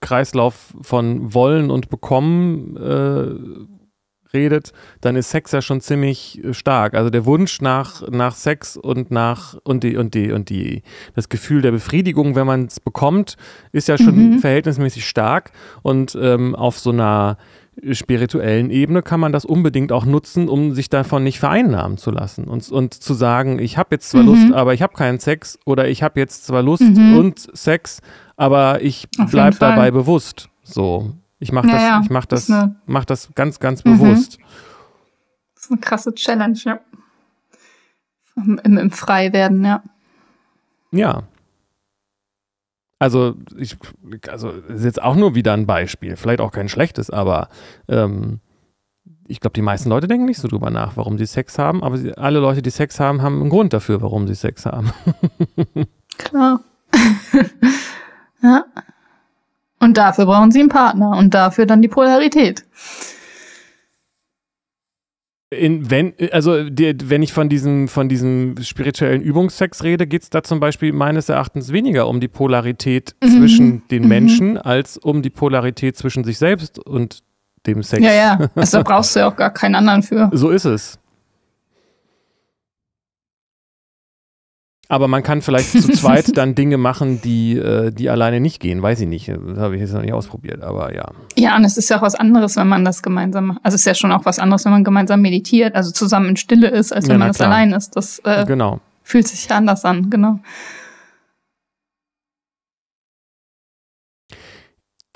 Kreislauf von Wollen und Bekommen äh, redet, dann ist Sex ja schon ziemlich äh, stark. Also der Wunsch nach, nach Sex und nach und die und die und die das Gefühl der Befriedigung, wenn man es bekommt, ist ja schon mhm. verhältnismäßig stark und ähm, auf so einer spirituellen Ebene kann man das unbedingt auch nutzen, um sich davon nicht vereinnahmen zu lassen und, und zu sagen, ich habe jetzt zwar mhm. Lust, aber ich habe keinen Sex oder ich habe jetzt zwar Lust mhm. und Sex, aber ich bleibe dabei bewusst. So, ich mache das, ja, ich mach das, eine, mach das ganz, ganz mhm. bewusst. Das ist eine krasse Challenge, ja. Im, im Freiwerden, ja. Ja. Also, ich, also ist jetzt auch nur wieder ein Beispiel, vielleicht auch kein schlechtes, aber ähm, ich glaube, die meisten Leute denken nicht so drüber nach, warum sie Sex haben, aber sie, alle Leute, die Sex haben, haben einen Grund dafür, warum sie Sex haben. Klar. ja. Und dafür brauchen sie einen Partner und dafür dann die Polarität. In, wenn, also die, wenn ich von diesem, von diesem spirituellen Übungssex rede, geht es da zum Beispiel meines Erachtens weniger um die Polarität mhm. zwischen den mhm. Menschen als um die Polarität zwischen sich selbst und dem Sex. Ja, ja. Also da brauchst du ja auch gar keinen anderen für. So ist es. Aber man kann vielleicht zu zweit dann Dinge machen, die, äh, die alleine nicht gehen. Weiß ich nicht. Das habe ich jetzt noch nicht ausprobiert, aber ja. Ja, und es ist ja auch was anderes, wenn man das gemeinsam macht. Also es ist ja schon auch was anderes, wenn man gemeinsam meditiert, also zusammen in Stille ist, als wenn ja, man das allein ist. Das äh, genau. fühlt sich anders an, genau.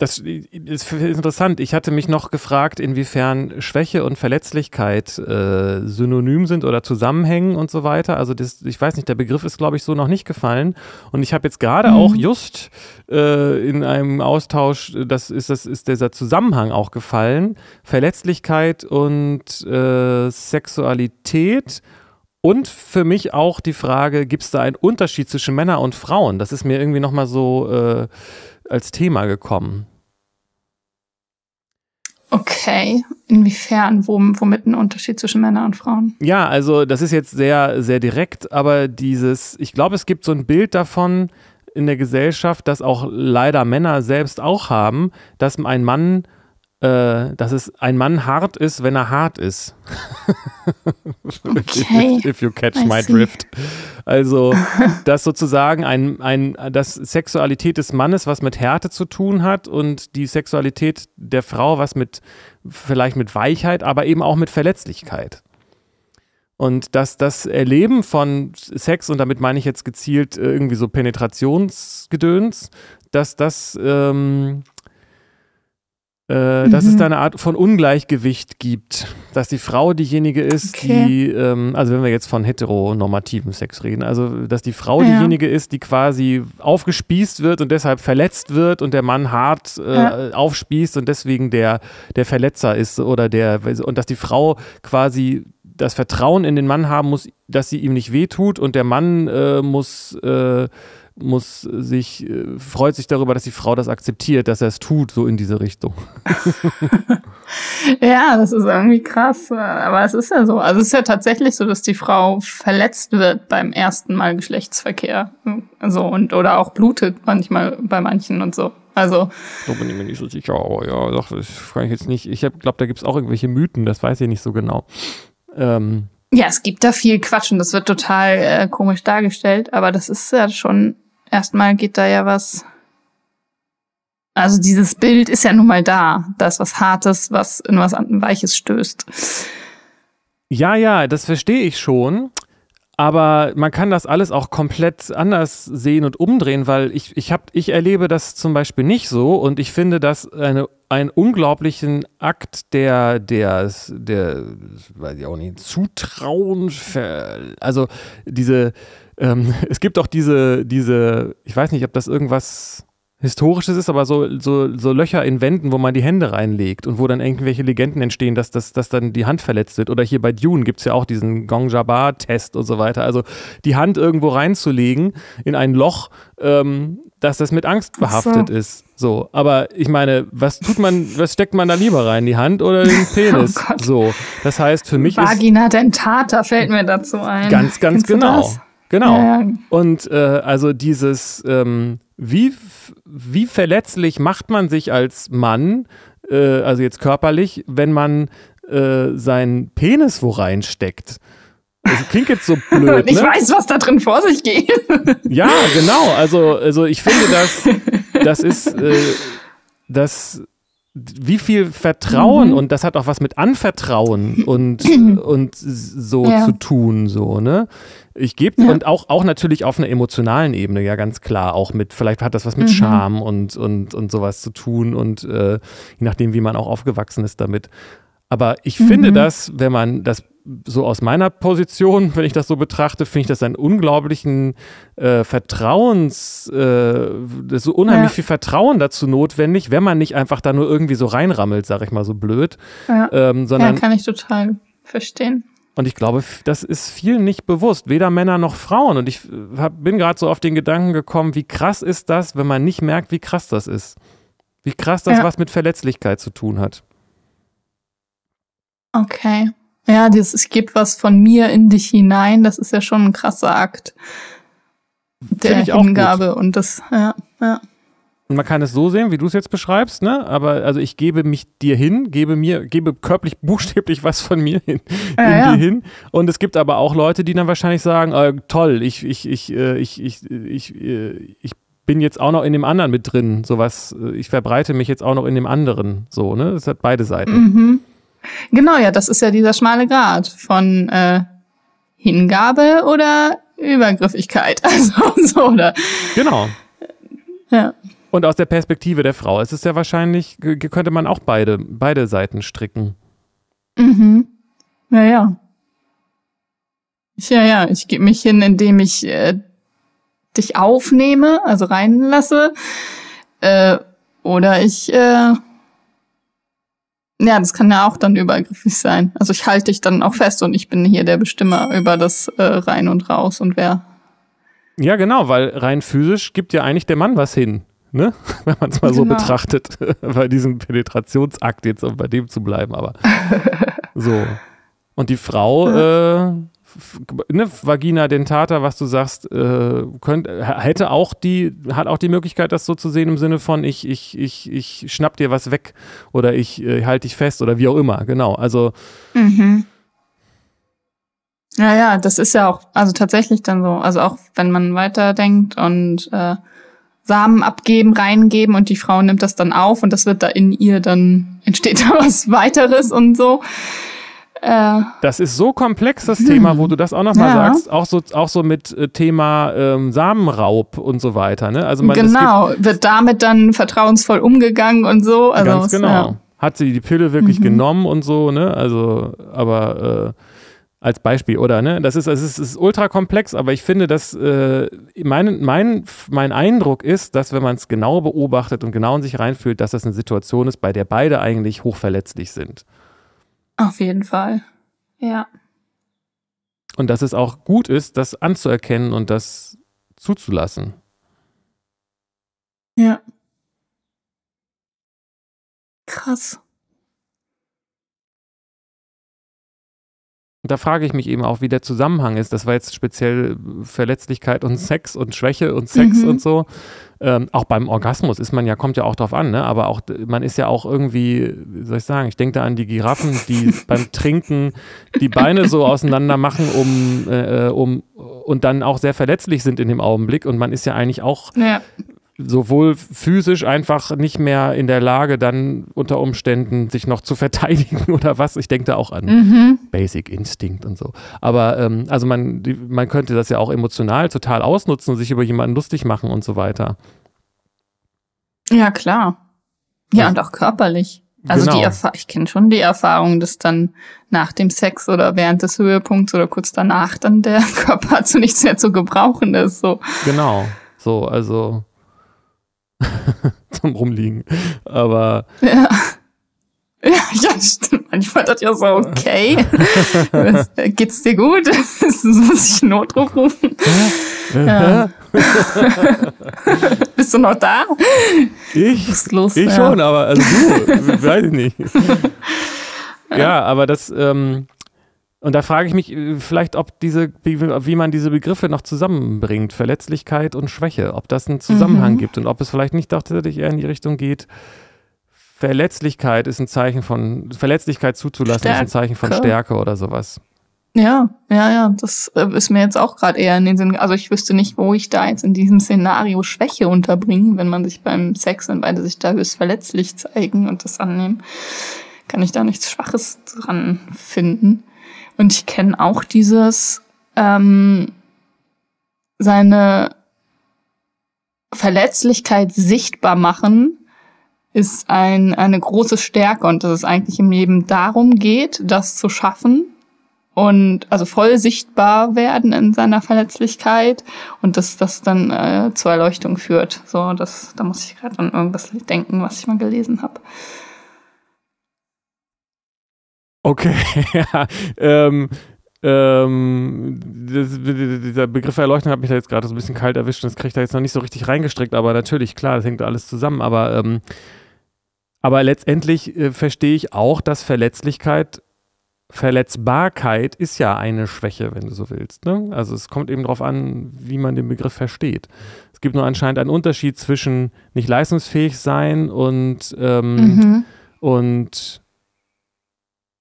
Das ist interessant. Ich hatte mich noch gefragt, inwiefern Schwäche und Verletzlichkeit äh, synonym sind oder zusammenhängen und so weiter. Also das, ich weiß nicht, der Begriff ist, glaube ich, so noch nicht gefallen. Und ich habe jetzt gerade mhm. auch just äh, in einem Austausch, das ist, das ist dieser Zusammenhang auch gefallen. Verletzlichkeit und äh, Sexualität. Und für mich auch die Frage, gibt es da einen Unterschied zwischen Männern und Frauen? Das ist mir irgendwie nochmal so äh, als Thema gekommen. Okay, inwiefern, womit ein Unterschied zwischen Männern und Frauen? Ja, also das ist jetzt sehr, sehr direkt, aber dieses, ich glaube, es gibt so ein Bild davon in der Gesellschaft, das auch leider Männer selbst auch haben, dass ein Mann äh, dass es ein Mann hart ist, wenn er hart ist. okay. if, if, you catch I my see. drift. Also, dass sozusagen ein, ein, dass Sexualität des Mannes was mit Härte zu tun hat und die Sexualität der Frau was mit, vielleicht mit Weichheit, aber eben auch mit Verletzlichkeit. Und dass das Erleben von Sex, und damit meine ich jetzt gezielt irgendwie so Penetrationsgedöns, dass das ähm, äh, dass es mhm. da eine Art von Ungleichgewicht gibt, dass die Frau diejenige ist, okay. die, ähm, also wenn wir jetzt von heteronormativen Sex reden, also dass die Frau ja. diejenige ist, die quasi aufgespießt wird und deshalb verletzt wird und der Mann hart äh, ja. aufspießt und deswegen der, der Verletzer ist oder der, und dass die Frau quasi das Vertrauen in den Mann haben muss, dass sie ihm nicht wehtut und der Mann äh, muss äh, muss sich, äh, freut sich darüber, dass die Frau das akzeptiert, dass er es tut, so in diese Richtung. ja, das ist irgendwie krass. Aber es ist ja so. Also es ist ja tatsächlich so, dass die Frau verletzt wird beim ersten Mal Geschlechtsverkehr. So und oder auch blutet manchmal bei manchen und so. Also. Da bin ich mir nicht so sicher, aber ja, doch, das kann ich jetzt nicht. Ich glaube, da gibt es auch irgendwelche Mythen, das weiß ich nicht so genau. Ähm, ja, es gibt da viel Quatsch und das wird total äh, komisch dargestellt, aber das ist ja schon erstmal geht da ja was. Also dieses Bild ist ja nun mal da. Das was Hartes, was in was Weiches stößt. Ja, ja, das verstehe ich schon. Aber man kann das alles auch komplett anders sehen und umdrehen, weil ich, ich, hab, ich erlebe das zum Beispiel nicht so und ich finde das eine, einen unglaublichen Akt der, der, der, weiß ich auch nicht, Zutrauen, also diese, ähm, es gibt auch diese, diese, ich weiß nicht, ob das irgendwas Historisches ist, aber so, so, so Löcher in Wänden, wo man die Hände reinlegt und wo dann irgendwelche Legenden entstehen, dass, dass, dass dann die Hand verletzt wird. Oder hier bei Dune gibt es ja auch diesen Gong Jabbar-Test und so weiter. Also die Hand irgendwo reinzulegen in ein Loch, ähm, dass das mit Angst behaftet so. ist. So, aber ich meine, was tut man, was steckt man da lieber rein, die Hand oder den oh Penis? Oh so, das heißt für mich Vagina ist dentata fällt mir dazu ein. Ganz, ganz Kennst genau. Genau. Ja. Und äh, also dieses, ähm, wie, wie verletzlich macht man sich als Mann, äh, also jetzt körperlich, wenn man äh, seinen Penis wo reinsteckt? Das klingt jetzt so blöd. ich ne? weiß, was da drin vor sich geht. ja, genau. Also, also ich finde, das, das ist äh, das wie viel Vertrauen mhm. und das hat auch was mit Anvertrauen und, und so ja. zu tun, so, ne? Ich gebe ja. und auch, auch natürlich auf einer emotionalen Ebene, ja, ganz klar. Auch mit, vielleicht hat das was mit mhm. Scham und, und, und sowas zu tun und äh, je nachdem, wie man auch aufgewachsen ist damit. Aber ich mhm. finde das, wenn man das so aus meiner Position, wenn ich das so betrachte, finde ich das einen unglaublichen äh, Vertrauens, äh, so unheimlich ja. viel Vertrauen dazu notwendig, wenn man nicht einfach da nur irgendwie so reinrammelt, sag ich mal so blöd. Ja, ähm, sondern, ja kann ich total verstehen. Und ich glaube, das ist vielen nicht bewusst, weder Männer noch Frauen. Und ich hab, bin gerade so auf den Gedanken gekommen, wie krass ist das, wenn man nicht merkt, wie krass das ist. Wie krass das ja. was mit Verletzlichkeit zu tun hat. Okay. Ja, dieses, es gibt was von mir in dich hinein, das ist ja schon ein krasser Akt der Hingabe. Und das, ja, ja. Und man kann es so sehen, wie du es jetzt beschreibst, ne? Aber also ich gebe mich dir hin, gebe mir, gebe körperlich buchstäblich was von mir hin, ja, in ja. dir hin. Und es gibt aber auch Leute, die dann wahrscheinlich sagen, äh, toll, ich, ich, ich, äh, ich, ich, ich, äh, ich bin jetzt auch noch in dem anderen mit drin. Sowas, äh, ich verbreite mich jetzt auch noch in dem anderen. So, ne? Das hat beide Seiten. Mhm. Genau, ja, das ist ja dieser schmale Grad von äh, Hingabe oder Übergriffigkeit. Also so, oder? Genau. Ja. Und aus der Perspektive der Frau ist es ja wahrscheinlich, könnte man auch beide, beide Seiten stricken. Mhm. Ja, ja. Ja, ja, ich gebe mich hin, indem ich äh, dich aufnehme, also reinlasse. Äh, oder ich äh, ja, das kann ja auch dann übergriffig sein. Also ich halte dich dann auch fest und ich bin hier der Bestimmer über das äh, rein und raus und wer. Ja, genau, weil rein physisch gibt ja eigentlich der Mann was hin, ne? Wenn man es mal genau. so betrachtet, bei diesem Penetrationsakt jetzt, um bei dem zu bleiben, aber so. Und die Frau ja. äh, ne, Vagina dentata, was du sagst, äh, könnt, hätte auch die, hat auch die Möglichkeit, das so zu sehen im Sinne von ich, ich, ich, ich schnapp dir was weg oder ich äh, halte dich fest oder wie auch immer, genau. Also mhm. Ja, ja, das ist ja auch, also tatsächlich dann so, also auch wenn man weiterdenkt und äh, Samen abgeben, reingeben und die Frau nimmt das dann auf und das wird da in ihr dann entsteht da was weiteres und so. Äh, das ist so komplex, das hm. Thema, wo du das auch nochmal ja. sagst, auch so, auch so mit äh, Thema ähm, Samenraub und so weiter. Ne? Also man, genau, wird damit dann vertrauensvoll umgegangen und so. Also, ganz genau. Ja. Hat sie die Pille wirklich mhm. genommen und so, ne? Also, aber äh, als Beispiel, oder? Ne? Das ist, es ist, ist ultra komplex, aber ich finde, dass äh, mein, mein, mein Eindruck ist, dass wenn man es genau beobachtet und genau in sich reinfühlt, dass das eine Situation ist, bei der beide eigentlich hochverletzlich sind. Auf jeden Fall. Ja. Und dass es auch gut ist, das anzuerkennen und das zuzulassen. Ja. Krass. Da frage ich mich eben auch, wie der Zusammenhang ist. Das war jetzt speziell Verletzlichkeit und Sex und Schwäche und Sex mhm. und so. Ähm, auch beim Orgasmus ist man ja, kommt ja auch drauf an, ne? Aber auch man ist ja auch irgendwie, wie soll ich sagen, ich denke da an die Giraffen, die beim Trinken die Beine so auseinander machen, um, äh, um und dann auch sehr verletzlich sind in dem Augenblick. Und man ist ja eigentlich auch ja sowohl physisch einfach nicht mehr in der Lage, dann unter Umständen sich noch zu verteidigen oder was. Ich denke da auch an mhm. Basic Instinct und so. Aber ähm, also man, die, man könnte das ja auch emotional total ausnutzen und sich über jemanden lustig machen und so weiter. Ja, klar. Ja, ja. und auch körperlich. Also genau. die Erfahrung, ich kenne schon die Erfahrung, dass dann nach dem Sex oder während des Höhepunkts oder kurz danach dann der Körper zu nichts mehr zu gebrauchen ist. So. Genau. So, also zum Rumliegen. Aber. Ja. Ja, stimmt. Manchmal dachte ich auch so, okay. Geht's dir gut? Muss ich einen Notruf rufen? Ja. Bist du noch da? Ich? Los? Ich ja. schon, aber also du, weiß ich nicht. Ja, aber das, ähm, und da frage ich mich äh, vielleicht, ob diese, wie, man diese Begriffe noch zusammenbringt, Verletzlichkeit und Schwäche, ob das einen Zusammenhang mhm. gibt und ob es vielleicht nicht tatsächlich eher in die Richtung geht, Verletzlichkeit ist ein Zeichen von, Verletzlichkeit zuzulassen Stärke. ist ein Zeichen von Stärke oder sowas. Ja, ja, ja, das äh, ist mir jetzt auch gerade eher in den Sinn. Also ich wüsste nicht, wo ich da jetzt in diesem Szenario Schwäche unterbringe, wenn man sich beim Sex und beide sich da höchst verletzlich zeigen und das annehmen, kann ich da nichts Schwaches dran finden. Und ich kenne auch dieses ähm, seine Verletzlichkeit sichtbar machen ist ein, eine große Stärke und dass es eigentlich im Leben darum geht, das zu schaffen und also voll sichtbar werden in seiner Verletzlichkeit und dass das dann äh, zur Erleuchtung führt. So, das, da muss ich gerade an irgendwas denken, was ich mal gelesen habe. Okay, ja. Ähm, ähm, das, dieser Begriff Erleuchtung hat mich da jetzt gerade so ein bisschen kalt erwischt und das kriege ich da jetzt noch nicht so richtig reingestrickt, aber natürlich, klar, das hängt alles zusammen. Aber, ähm, aber letztendlich äh, verstehe ich auch, dass Verletzlichkeit, Verletzbarkeit ist ja eine Schwäche, wenn du so willst. Ne? Also es kommt eben darauf an, wie man den Begriff versteht. Es gibt nur anscheinend einen Unterschied zwischen nicht leistungsfähig sein und, ähm, mhm. und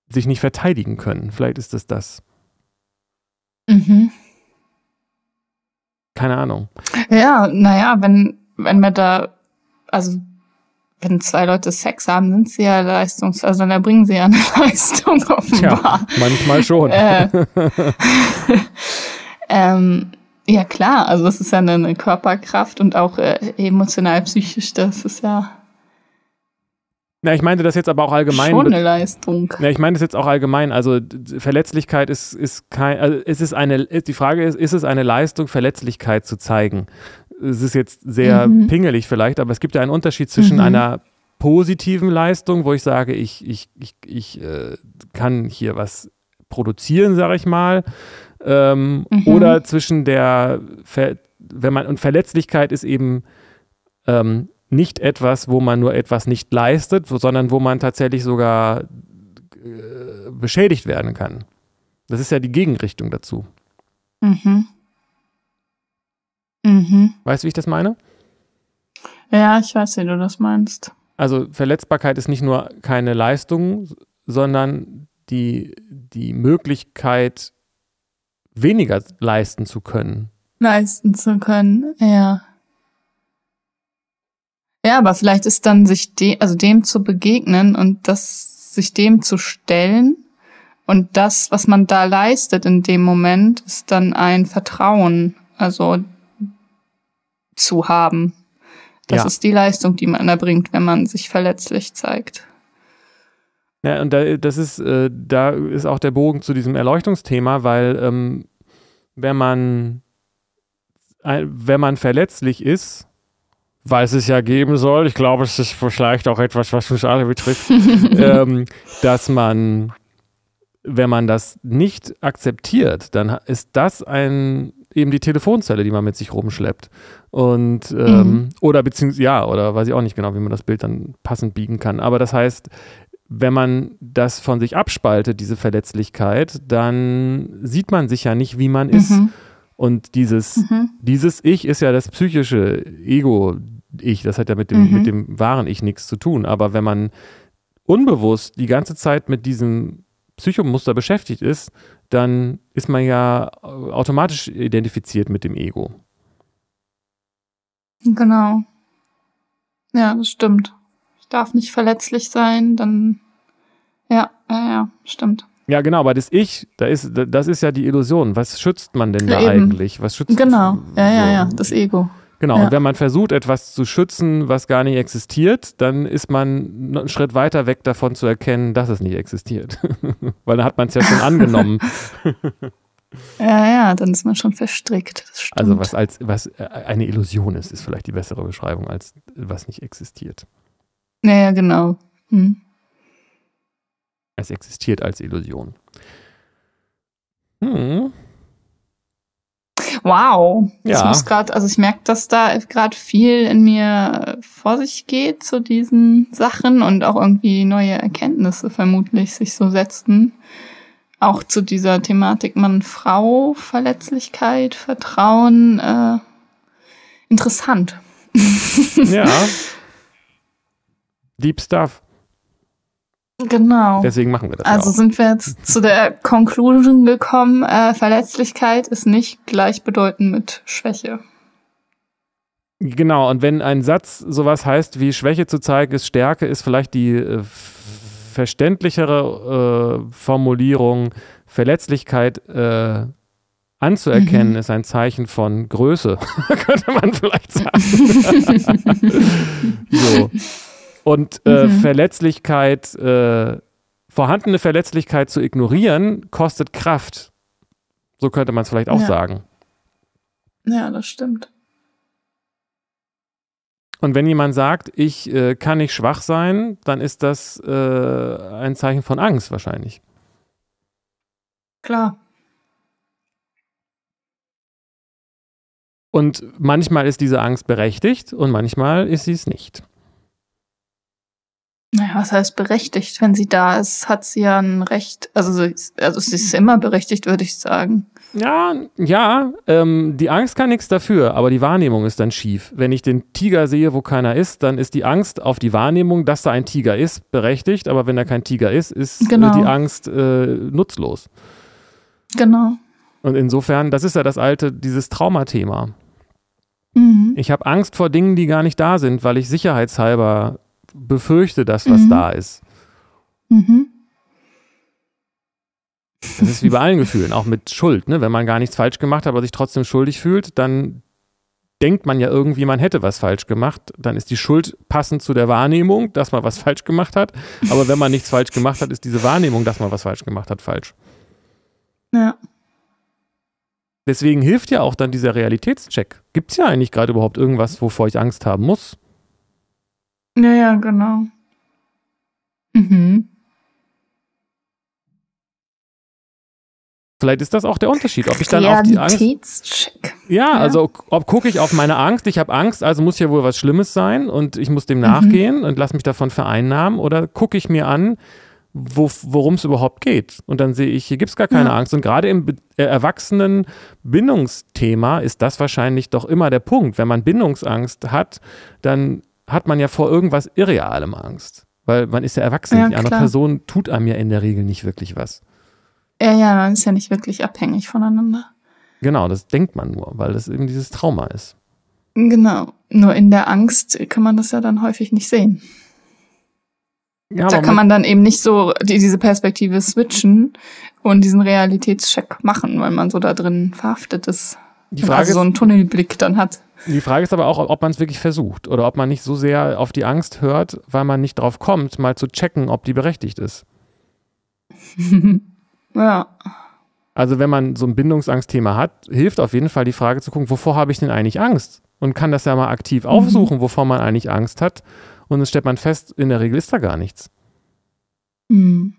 sich nicht verteidigen können. Vielleicht ist es das. Mhm. Keine Ahnung. Ja, naja, wenn, wenn wir da, also wenn zwei Leute Sex haben, sind sie ja leistungs, also dann erbringen sie ja eine Leistung offenbar. Ja, manchmal schon. Äh, ähm, ja klar, also das ist ja eine, eine Körperkraft und auch äh, emotional, psychisch, das ist ja na, ich meinte das jetzt aber auch allgemein. Schon eine Leistung. Ja, ich meine das jetzt auch allgemein. Also Verletzlichkeit ist, ist kein, also es ist eine, die Frage ist, ist es eine Leistung, Verletzlichkeit zu zeigen? Es ist jetzt sehr mhm. pingelig vielleicht, aber es gibt ja einen Unterschied zwischen mhm. einer positiven Leistung, wo ich sage, ich, ich, ich, ich äh, kann hier was produzieren, sage ich mal, ähm, mhm. oder zwischen der, Ver wenn man, und Verletzlichkeit ist eben ähm, nicht etwas, wo man nur etwas nicht leistet, sondern wo man tatsächlich sogar äh, beschädigt werden kann. Das ist ja die Gegenrichtung dazu. Mhm. Mhm. Weißt du, wie ich das meine? Ja, ich weiß, wie du das meinst. Also Verletzbarkeit ist nicht nur keine Leistung, sondern die, die Möglichkeit, weniger leisten zu können. Leisten zu können, ja. Ja, aber vielleicht ist dann sich de also dem zu begegnen und das sich dem zu stellen und das, was man da leistet in dem Moment, ist dann ein Vertrauen, also zu haben. Das ja. ist die Leistung, die man erbringt, wenn man sich verletzlich zeigt. Ja, und da, das ist, äh, da ist auch der Bogen zu diesem Erleuchtungsthema, weil ähm, wenn man wenn man verletzlich ist, weil es ja geben soll, ich glaube, es ist vielleicht auch etwas, was uns alle betrifft, ähm, dass man, wenn man das nicht akzeptiert, dann ist das ein eben die Telefonzelle, die man mit sich rumschleppt. Und ähm, mhm. oder beziehungsweise ja, oder weiß ich auch nicht genau, wie man das Bild dann passend biegen kann. Aber das heißt, wenn man das von sich abspaltet, diese Verletzlichkeit, dann sieht man sich ja nicht, wie man ist. Mhm. Und dieses, mhm. dieses Ich ist ja das psychische Ego, ich. Das hat ja mit dem, mhm. mit dem wahren Ich nichts zu tun. Aber wenn man unbewusst die ganze Zeit mit diesem Psychomuster beschäftigt ist, dann ist man ja automatisch identifiziert mit dem Ego. Genau. Ja, das stimmt. Ich darf nicht verletzlich sein, dann ja, ja, ja, stimmt. Ja, genau, aber das Ich, da ist, das ist ja die Illusion. Was schützt man denn da Eben. eigentlich? Was schützt Genau, ja, ja, ja, das Ego. Genau, ja. und wenn man versucht, etwas zu schützen, was gar nicht existiert, dann ist man einen Schritt weiter weg davon zu erkennen, dass es nicht existiert. Weil dann hat man es ja schon angenommen. Ja, ja, dann ist man schon verstrickt. Also was als was äh, eine Illusion ist, ist vielleicht die bessere Beschreibung als was nicht existiert. Ja, ja genau. Hm. Es existiert als Illusion. Hm. Wow. Ja. Ich muss gerade, also ich merke, dass da gerade viel in mir vor sich geht zu diesen Sachen und auch irgendwie neue Erkenntnisse vermutlich sich so setzen. Auch zu dieser Thematik Mann-Frau, Verletzlichkeit, Vertrauen. Äh, interessant. Ja. Deep Stuff. Genau. Deswegen machen wir das. Also ja sind wir jetzt zu der Conclusion gekommen, äh, Verletzlichkeit ist nicht gleichbedeutend mit Schwäche. Genau, und wenn ein Satz sowas heißt wie Schwäche zu zeigen ist Stärke, ist vielleicht die äh, verständlichere äh, Formulierung Verletzlichkeit äh, anzuerkennen, Mhm. ist ein Zeichen von Größe, könnte man vielleicht sagen. so. Und äh, Mhm. Verletzlichkeit, äh, vorhandene Verletzlichkeit zu ignorieren, kostet Kraft. So könnte man es vielleicht auch Ja. sagen. Ja, das stimmt. Und wenn jemand sagt, ich äh, kann nicht schwach sein, dann ist das äh, ein Zeichen von Angst wahrscheinlich. Klar. Und manchmal ist diese Angst berechtigt und manchmal ist sie es nicht. Naja, was heißt berechtigt? Wenn sie da ist, hat sie ja ein Recht. Also, sie ist- also sie ist immer berechtigt, würde ich sagen. Ja, ja, ähm, die Angst kann nichts dafür, aber die Wahrnehmung ist dann schief. Wenn ich den Tiger sehe, wo keiner ist, dann ist die Angst auf die Wahrnehmung, dass da ein Tiger ist, berechtigt, aber wenn da kein Tiger ist, ist Genau. äh, die Angst äh, nutzlos. Genau. Und insofern, das ist ja das alte, dieses Traumathema. Mhm. Ich habe Angst vor Dingen, die gar nicht da sind, weil ich sicherheitshalber befürchte, dass was Mhm. da ist. Mhm. Das ist wie bei allen Gefühlen, auch mit Schuld. Ne? Wenn man gar nichts falsch gemacht hat, aber sich trotzdem schuldig fühlt, dann denkt man ja irgendwie, man hätte was falsch gemacht. Dann ist die Schuld passend zu der Wahrnehmung, dass man was falsch gemacht hat. Aber wenn man nichts falsch gemacht hat, ist diese Wahrnehmung, dass man was falsch gemacht hat, falsch. Ja. Deswegen hilft ja auch dann dieser Realitätscheck. Gibt es ja eigentlich gerade überhaupt irgendwas, wovor ich Angst haben muss? Ja, ja, genau. Mhm. Vielleicht ist das auch der Unterschied, ob ich dann auf die Angst. Ja, Ja. also ob gucke ich auf meine Angst, ich habe Angst, also muss ja wohl was Schlimmes sein und ich muss dem nachgehen und lass mich davon vereinnahmen oder gucke ich mir an, wo, worum es überhaupt geht. Und dann sehe ich, hier gibt es gar keine Ja. Angst. Und gerade im Be- äh, erwachsenen Bindungsthema ist das wahrscheinlich doch immer der Punkt. Wenn man Bindungsangst hat, dann hat man ja vor irgendwas Irrealem Angst. Weil man ist ja erwachsen. Ja, Die andere klar. Person tut einem ja in der Regel nicht wirklich was. Ja, ja, man ist ja nicht wirklich abhängig voneinander. Genau, das denkt man nur, weil das eben dieses Trauma ist. Genau. Nur in der Angst kann man das ja dann häufig nicht sehen. Ja, da kann man dann eben nicht so die, diese Perspektive switchen und diesen Realitätscheck machen, weil man so da drin verhaftet ist. die Frage also so ist, einen Tunnelblick dann hat. Die Frage ist aber auch, ob man es wirklich versucht oder ob man nicht so sehr auf die Angst hört, weil man nicht drauf kommt, mal zu checken, ob die berechtigt ist. ja. Also wenn man so ein Bindungsangstthema hat, hilft auf jeden Fall die Frage zu gucken, wovor habe ich denn eigentlich Angst? Und kann das ja mal aktiv aufsuchen, wovor man eigentlich Angst hat. Und dann stellt man fest, in der Regel ist da gar nichts. Hm.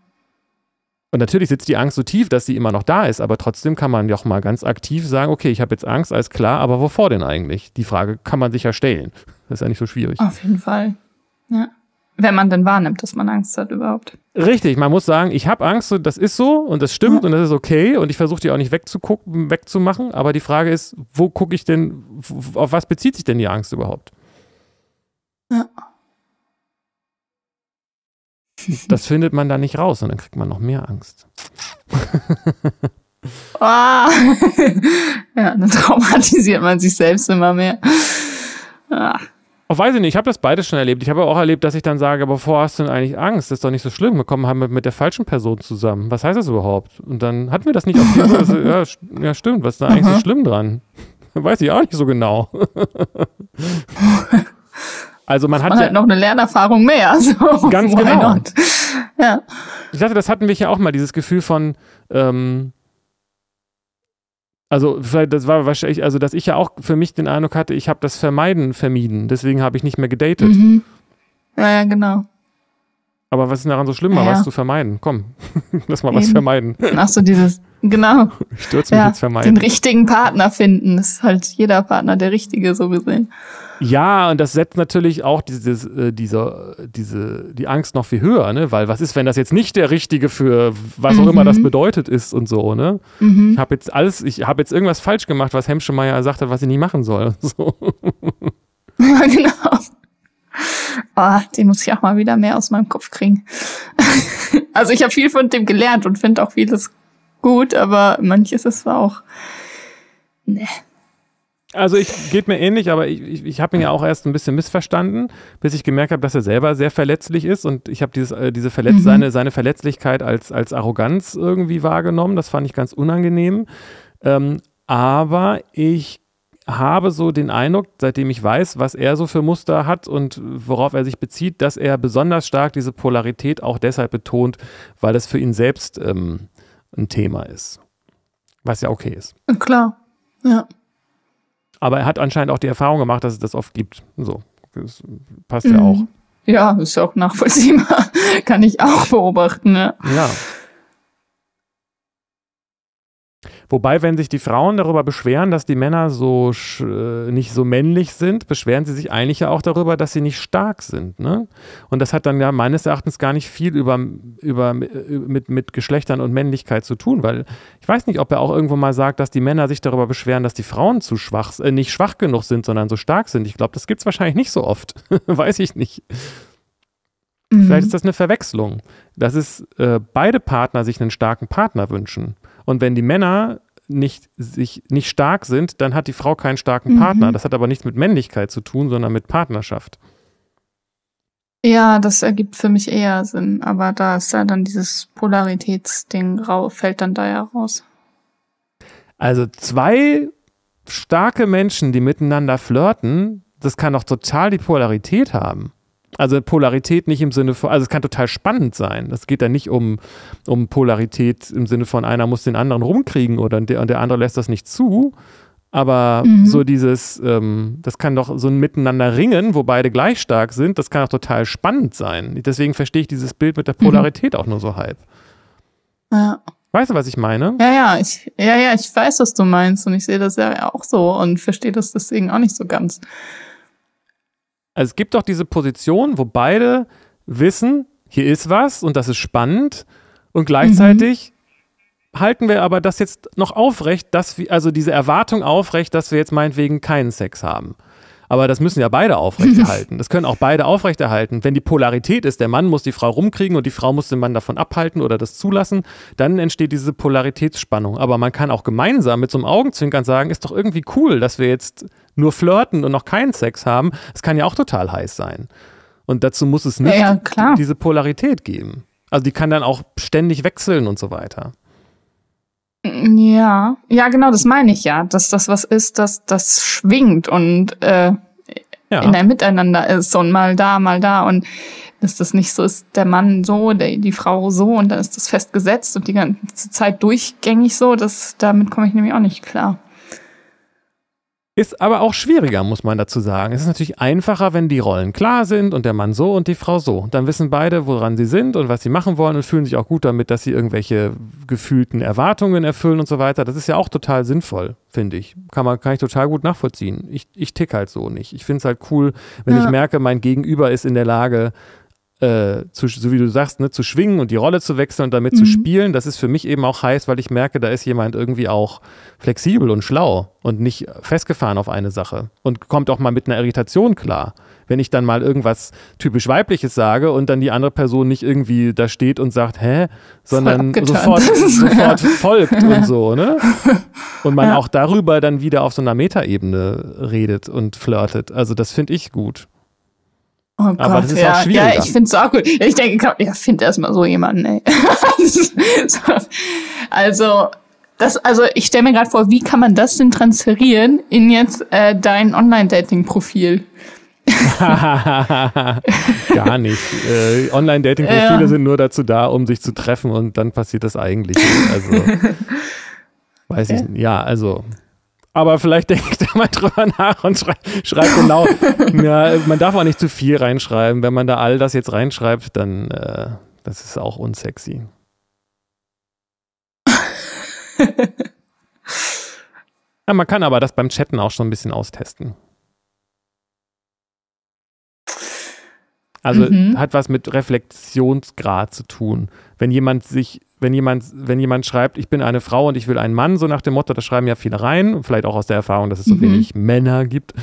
Und natürlich sitzt die Angst so tief, dass sie immer noch da ist, aber trotzdem kann man ja auch mal ganz aktiv sagen, okay, ich habe jetzt Angst, alles klar, aber wovor denn eigentlich? Die Frage kann man sich ja stellen. Das ist ja nicht so schwierig. Auf jeden Fall. Ja. Wenn man denn wahrnimmt, dass man Angst hat überhaupt. Richtig, man muss sagen, ich habe Angst, und das ist so und das stimmt Ja. und das ist okay und ich versuche die auch nicht wegzugucken, wegzumachen, aber die Frage ist, wo gucke ich denn, auf was bezieht sich denn die Angst überhaupt? Ja. Das findet man da nicht raus und dann kriegt man noch mehr Angst. Ah. ja, dann traumatisiert man sich selbst immer mehr. Ah. Oh, weiß ich nicht, ich habe das beides schon erlebt. Ich habe auch erlebt, dass ich dann sage, aber wovor hast du denn eigentlich Angst? Das ist doch nicht so schlimm. Wir kommen halt mit, der falschen Person zusammen. Was heißt das überhaupt? Und dann hatten wir das nicht auf die also, ja, ja, stimmt, was ist da eigentlich so Aha. schlimm dran? Weiß ich auch nicht so genau. Also man hat Man ja, hat noch eine Lernerfahrung mehr. Also, Ganz why genau. not? Ja. Ich dachte, das hatten wir ja auch mal, dieses Gefühl von, ähm, Also vielleicht, das war wahrscheinlich, also dass ich ja auch für mich den Eindruck hatte, ich habe das Vermeiden vermieden. Deswegen habe ich nicht mehr gedatet. Mhm. Ja, ja, genau. Aber was ist daran so schlimm, mal Ja, was zu vermeiden? Komm, lass mal was Eben. vermeiden. Ach so, dieses, genau. Ich stürze mich Ja, jetzt vermeiden. den richtigen Partner finden. Das ist halt jeder Partner der richtige, so gesehen. Ja, und das setzt natürlich auch dieses, äh, diese, diese, die Angst noch viel höher, ne? Weil was ist, wenn das jetzt nicht der Richtige für was auch immer das Mhm. bedeutet ist und so, ne? Mhm. Ich habe jetzt alles, ich habe jetzt irgendwas falsch gemacht, was Hemschemeyer gesagt hat, was ich nicht machen soll. So. Ja, genau. Oh, den muss ich auch mal wieder mehr aus meinem Kopf kriegen. also ich habe viel von dem gelernt und finde auch vieles gut, aber manches ist auch. Ne. Also ich geht mir ähnlich, aber ich, ich, ich habe ihn ja auch erst ein bisschen missverstanden, bis ich gemerkt habe, dass er selber sehr verletzlich ist und ich habe dieses, äh, diese Verletz Mhm. seine, seine Verletzlichkeit als, als Arroganz irgendwie wahrgenommen. Das fand ich ganz unangenehm. Ähm, aber ich habe so den Eindruck, seitdem ich weiß, was er so für Muster hat und worauf er sich bezieht, dass er besonders stark diese Polarität auch deshalb betont, weil das für ihn selbst ähm, ein Thema ist. Was ja okay ist. Klar. Ja. Aber er hat anscheinend auch die Erfahrung gemacht, dass es das oft gibt. So, das passt ja Mhm. auch. Ja, ist ja auch nachvollziehbar. Kann ich auch beobachten, ne? Ja. Wobei, wenn sich die Frauen darüber beschweren, dass die Männer so sch- äh, nicht so männlich sind, beschweren sie sich eigentlich ja auch darüber, dass sie nicht stark sind. Ne? Und das hat dann ja meines Erachtens gar nicht viel über, über, äh, mit, mit Geschlechtern und Männlichkeit zu tun, weil ich weiß nicht, ob er auch irgendwo mal sagt, dass die Männer sich darüber beschweren, dass die Frauen zu schwach, äh, nicht schwach genug sind, sondern so stark sind. Ich glaube, das gibt es wahrscheinlich nicht so oft. weiß ich nicht. Mhm. Vielleicht ist das eine Verwechslung, dass es äh, beide Partner sich einen starken Partner wünschen. Und wenn die Männer nicht, sich nicht stark sind, dann hat die Frau keinen starken Mhm. Partner. Das hat aber nichts mit Männlichkeit zu tun, sondern mit Partnerschaft. Ja, das ergibt für mich eher Sinn. Aber da ist ja dann dieses Polaritätsding rau, fällt dann da ja raus. Also zwei starke Menschen, die miteinander flirten, das kann doch total die Polarität haben. Also Polarität nicht im Sinne von, also es kann total spannend sein. Es geht da nicht um, um Polarität im Sinne von einer muss den anderen rumkriegen oder der, und der andere lässt das nicht zu. Aber Mhm. so dieses, ähm, das kann doch so ein Miteinander ringen, wo beide gleich stark sind, das kann doch total spannend sein. Deswegen verstehe ich dieses Bild mit der Polarität auch nur so halb. Ja. Weißt du, was ich meine? Ja, ja, ich, ja, ja, ich weiß, was du meinst und ich sehe das ja auch so und verstehe das deswegen auch nicht so ganz. Also es gibt doch diese Position, wo beide wissen, hier ist was und das ist spannend und gleichzeitig halten wir aber das jetzt noch aufrecht, dass wir, also diese Erwartung aufrecht, dass wir jetzt meinetwegen keinen Sex haben. Aber das müssen ja beide aufrechterhalten. Das können auch beide aufrechterhalten. Wenn die Polarität ist, der Mann muss die Frau rumkriegen und die Frau muss den Mann davon abhalten oder das zulassen, dann entsteht diese Polaritätsspannung. Aber man kann auch gemeinsam mit so einem Augenzwinkern sagen, ist doch irgendwie cool, dass wir jetzt nur flirten und noch keinen Sex haben. Das kann ja auch total heiß sein. Und dazu muss es nicht Ja, ja, diese Polarität geben. Also die kann dann auch ständig wechseln und so weiter. Ja, ja, genau, das meine ich ja, dass das was ist, dass das schwingt und äh, Ja. in einem Miteinander ist und mal da, mal da und dass das nicht so ist, der Mann so, der, die Frau so und dann ist das festgesetzt und die ganze Zeit durchgängig so, das, damit komme ich nämlich auch nicht klar. Ist aber auch schwieriger, muss man dazu sagen. Es ist natürlich einfacher, wenn die Rollen klar sind und der Mann so und die Frau so. Dann wissen beide, woran sie sind und was sie machen wollen und fühlen sich auch gut damit, dass sie irgendwelche gefühlten Erwartungen erfüllen und so weiter. Das ist ja auch total sinnvoll, finde ich. Kann, man, kann ich total gut nachvollziehen. Ich, ich tick halt so nicht. Ich finde es halt cool, wenn Ja. ich merke, mein Gegenüber ist in der Lage, äh, zu, so wie du sagst, ne, zu schwingen und die Rolle zu wechseln und damit zu Mhm. spielen, das ist für mich eben auch heiß, weil ich merke, da ist jemand irgendwie auch flexibel und schlau und nicht festgefahren auf eine Sache und kommt auch mal mit einer Irritation klar. Wenn ich dann mal irgendwas typisch Weibliches sage und dann die andere Person nicht irgendwie da steht und sagt, hä, sondern sofort, sofort folgt und so, ne? Und man Ja. auch darüber dann wieder auf so einer Metaebene redet und flirtet. Also das finde ich gut. Oh Gott, Aber das ist ja, auch schwieriger. Ja, ich finde es auch gut. Ich denke, ja, find erstmal so jemanden, ey. So, also, das, also ich stelle mir gerade vor, wie kann man das denn transferieren in jetzt äh, dein Online-Dating-Profil? Gar nicht. Äh, Online-Dating-Profile Ja. sind nur dazu da, um sich zu treffen und dann passiert das eigentlich. Also, Weiß okay. ich, ja, also. Aber vielleicht denkt er mal drüber nach und schrei schreibt genau. ja, man darf auch nicht zu viel reinschreiben. Wenn man da all das jetzt reinschreibt, dann äh, das ist auch unsexy. ja, man kann aber das beim Chatten auch schon ein bisschen austesten. Also mhm. hat was mit Reflexionsgrad zu tun. Wenn jemand sich, wenn jemand, wenn jemand schreibt, ich bin eine Frau und ich will einen Mann, so nach dem Motto, das schreiben ja viele rein, vielleicht auch aus der Erfahrung, dass es so mhm. wenig Männer gibt,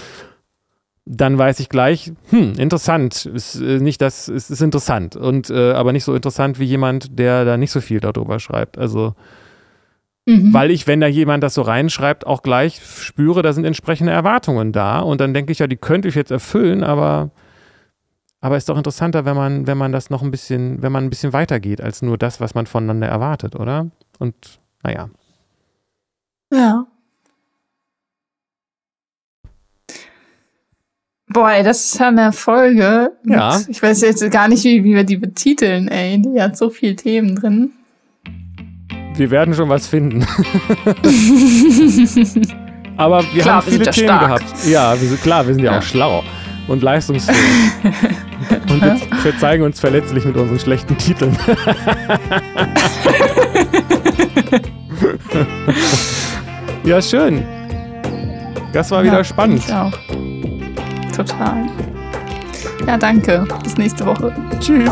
dann weiß ich gleich, hm, interessant. Ist äh, nicht das, ist, ist interessant. Und äh, aber nicht so interessant wie jemand, der da nicht so viel darüber schreibt. Also mhm. weil ich, wenn da jemand das so reinschreibt, auch gleich spüre, da sind entsprechende Erwartungen da. Und dann denke ich ja, die könnte ich jetzt erfüllen, aber aber ist doch interessanter, wenn man, wenn man das noch ein bisschen, wenn man ein bisschen weitergeht als nur das, was man voneinander erwartet, oder? Und naja. Ja. Boah, ey, das ist ja eine Folge. Ja. ich weiß jetzt gar nicht, wie, wie wir die betiteln, ey. Die hat so viele Themen drin. Wir werden schon was finden. Aber wir klar, haben viele wir Themen stark. gehabt. Ja, wir klar, wir sind ja, ja. auch schlau und leistungsfähig. und wir, wir zeigen uns verletzlich mit unseren schlechten Titeln. ja, schön. Das war ja, wieder spannend. Ich auch. Total. Ja, danke. Bis nächste Woche. Tschüss.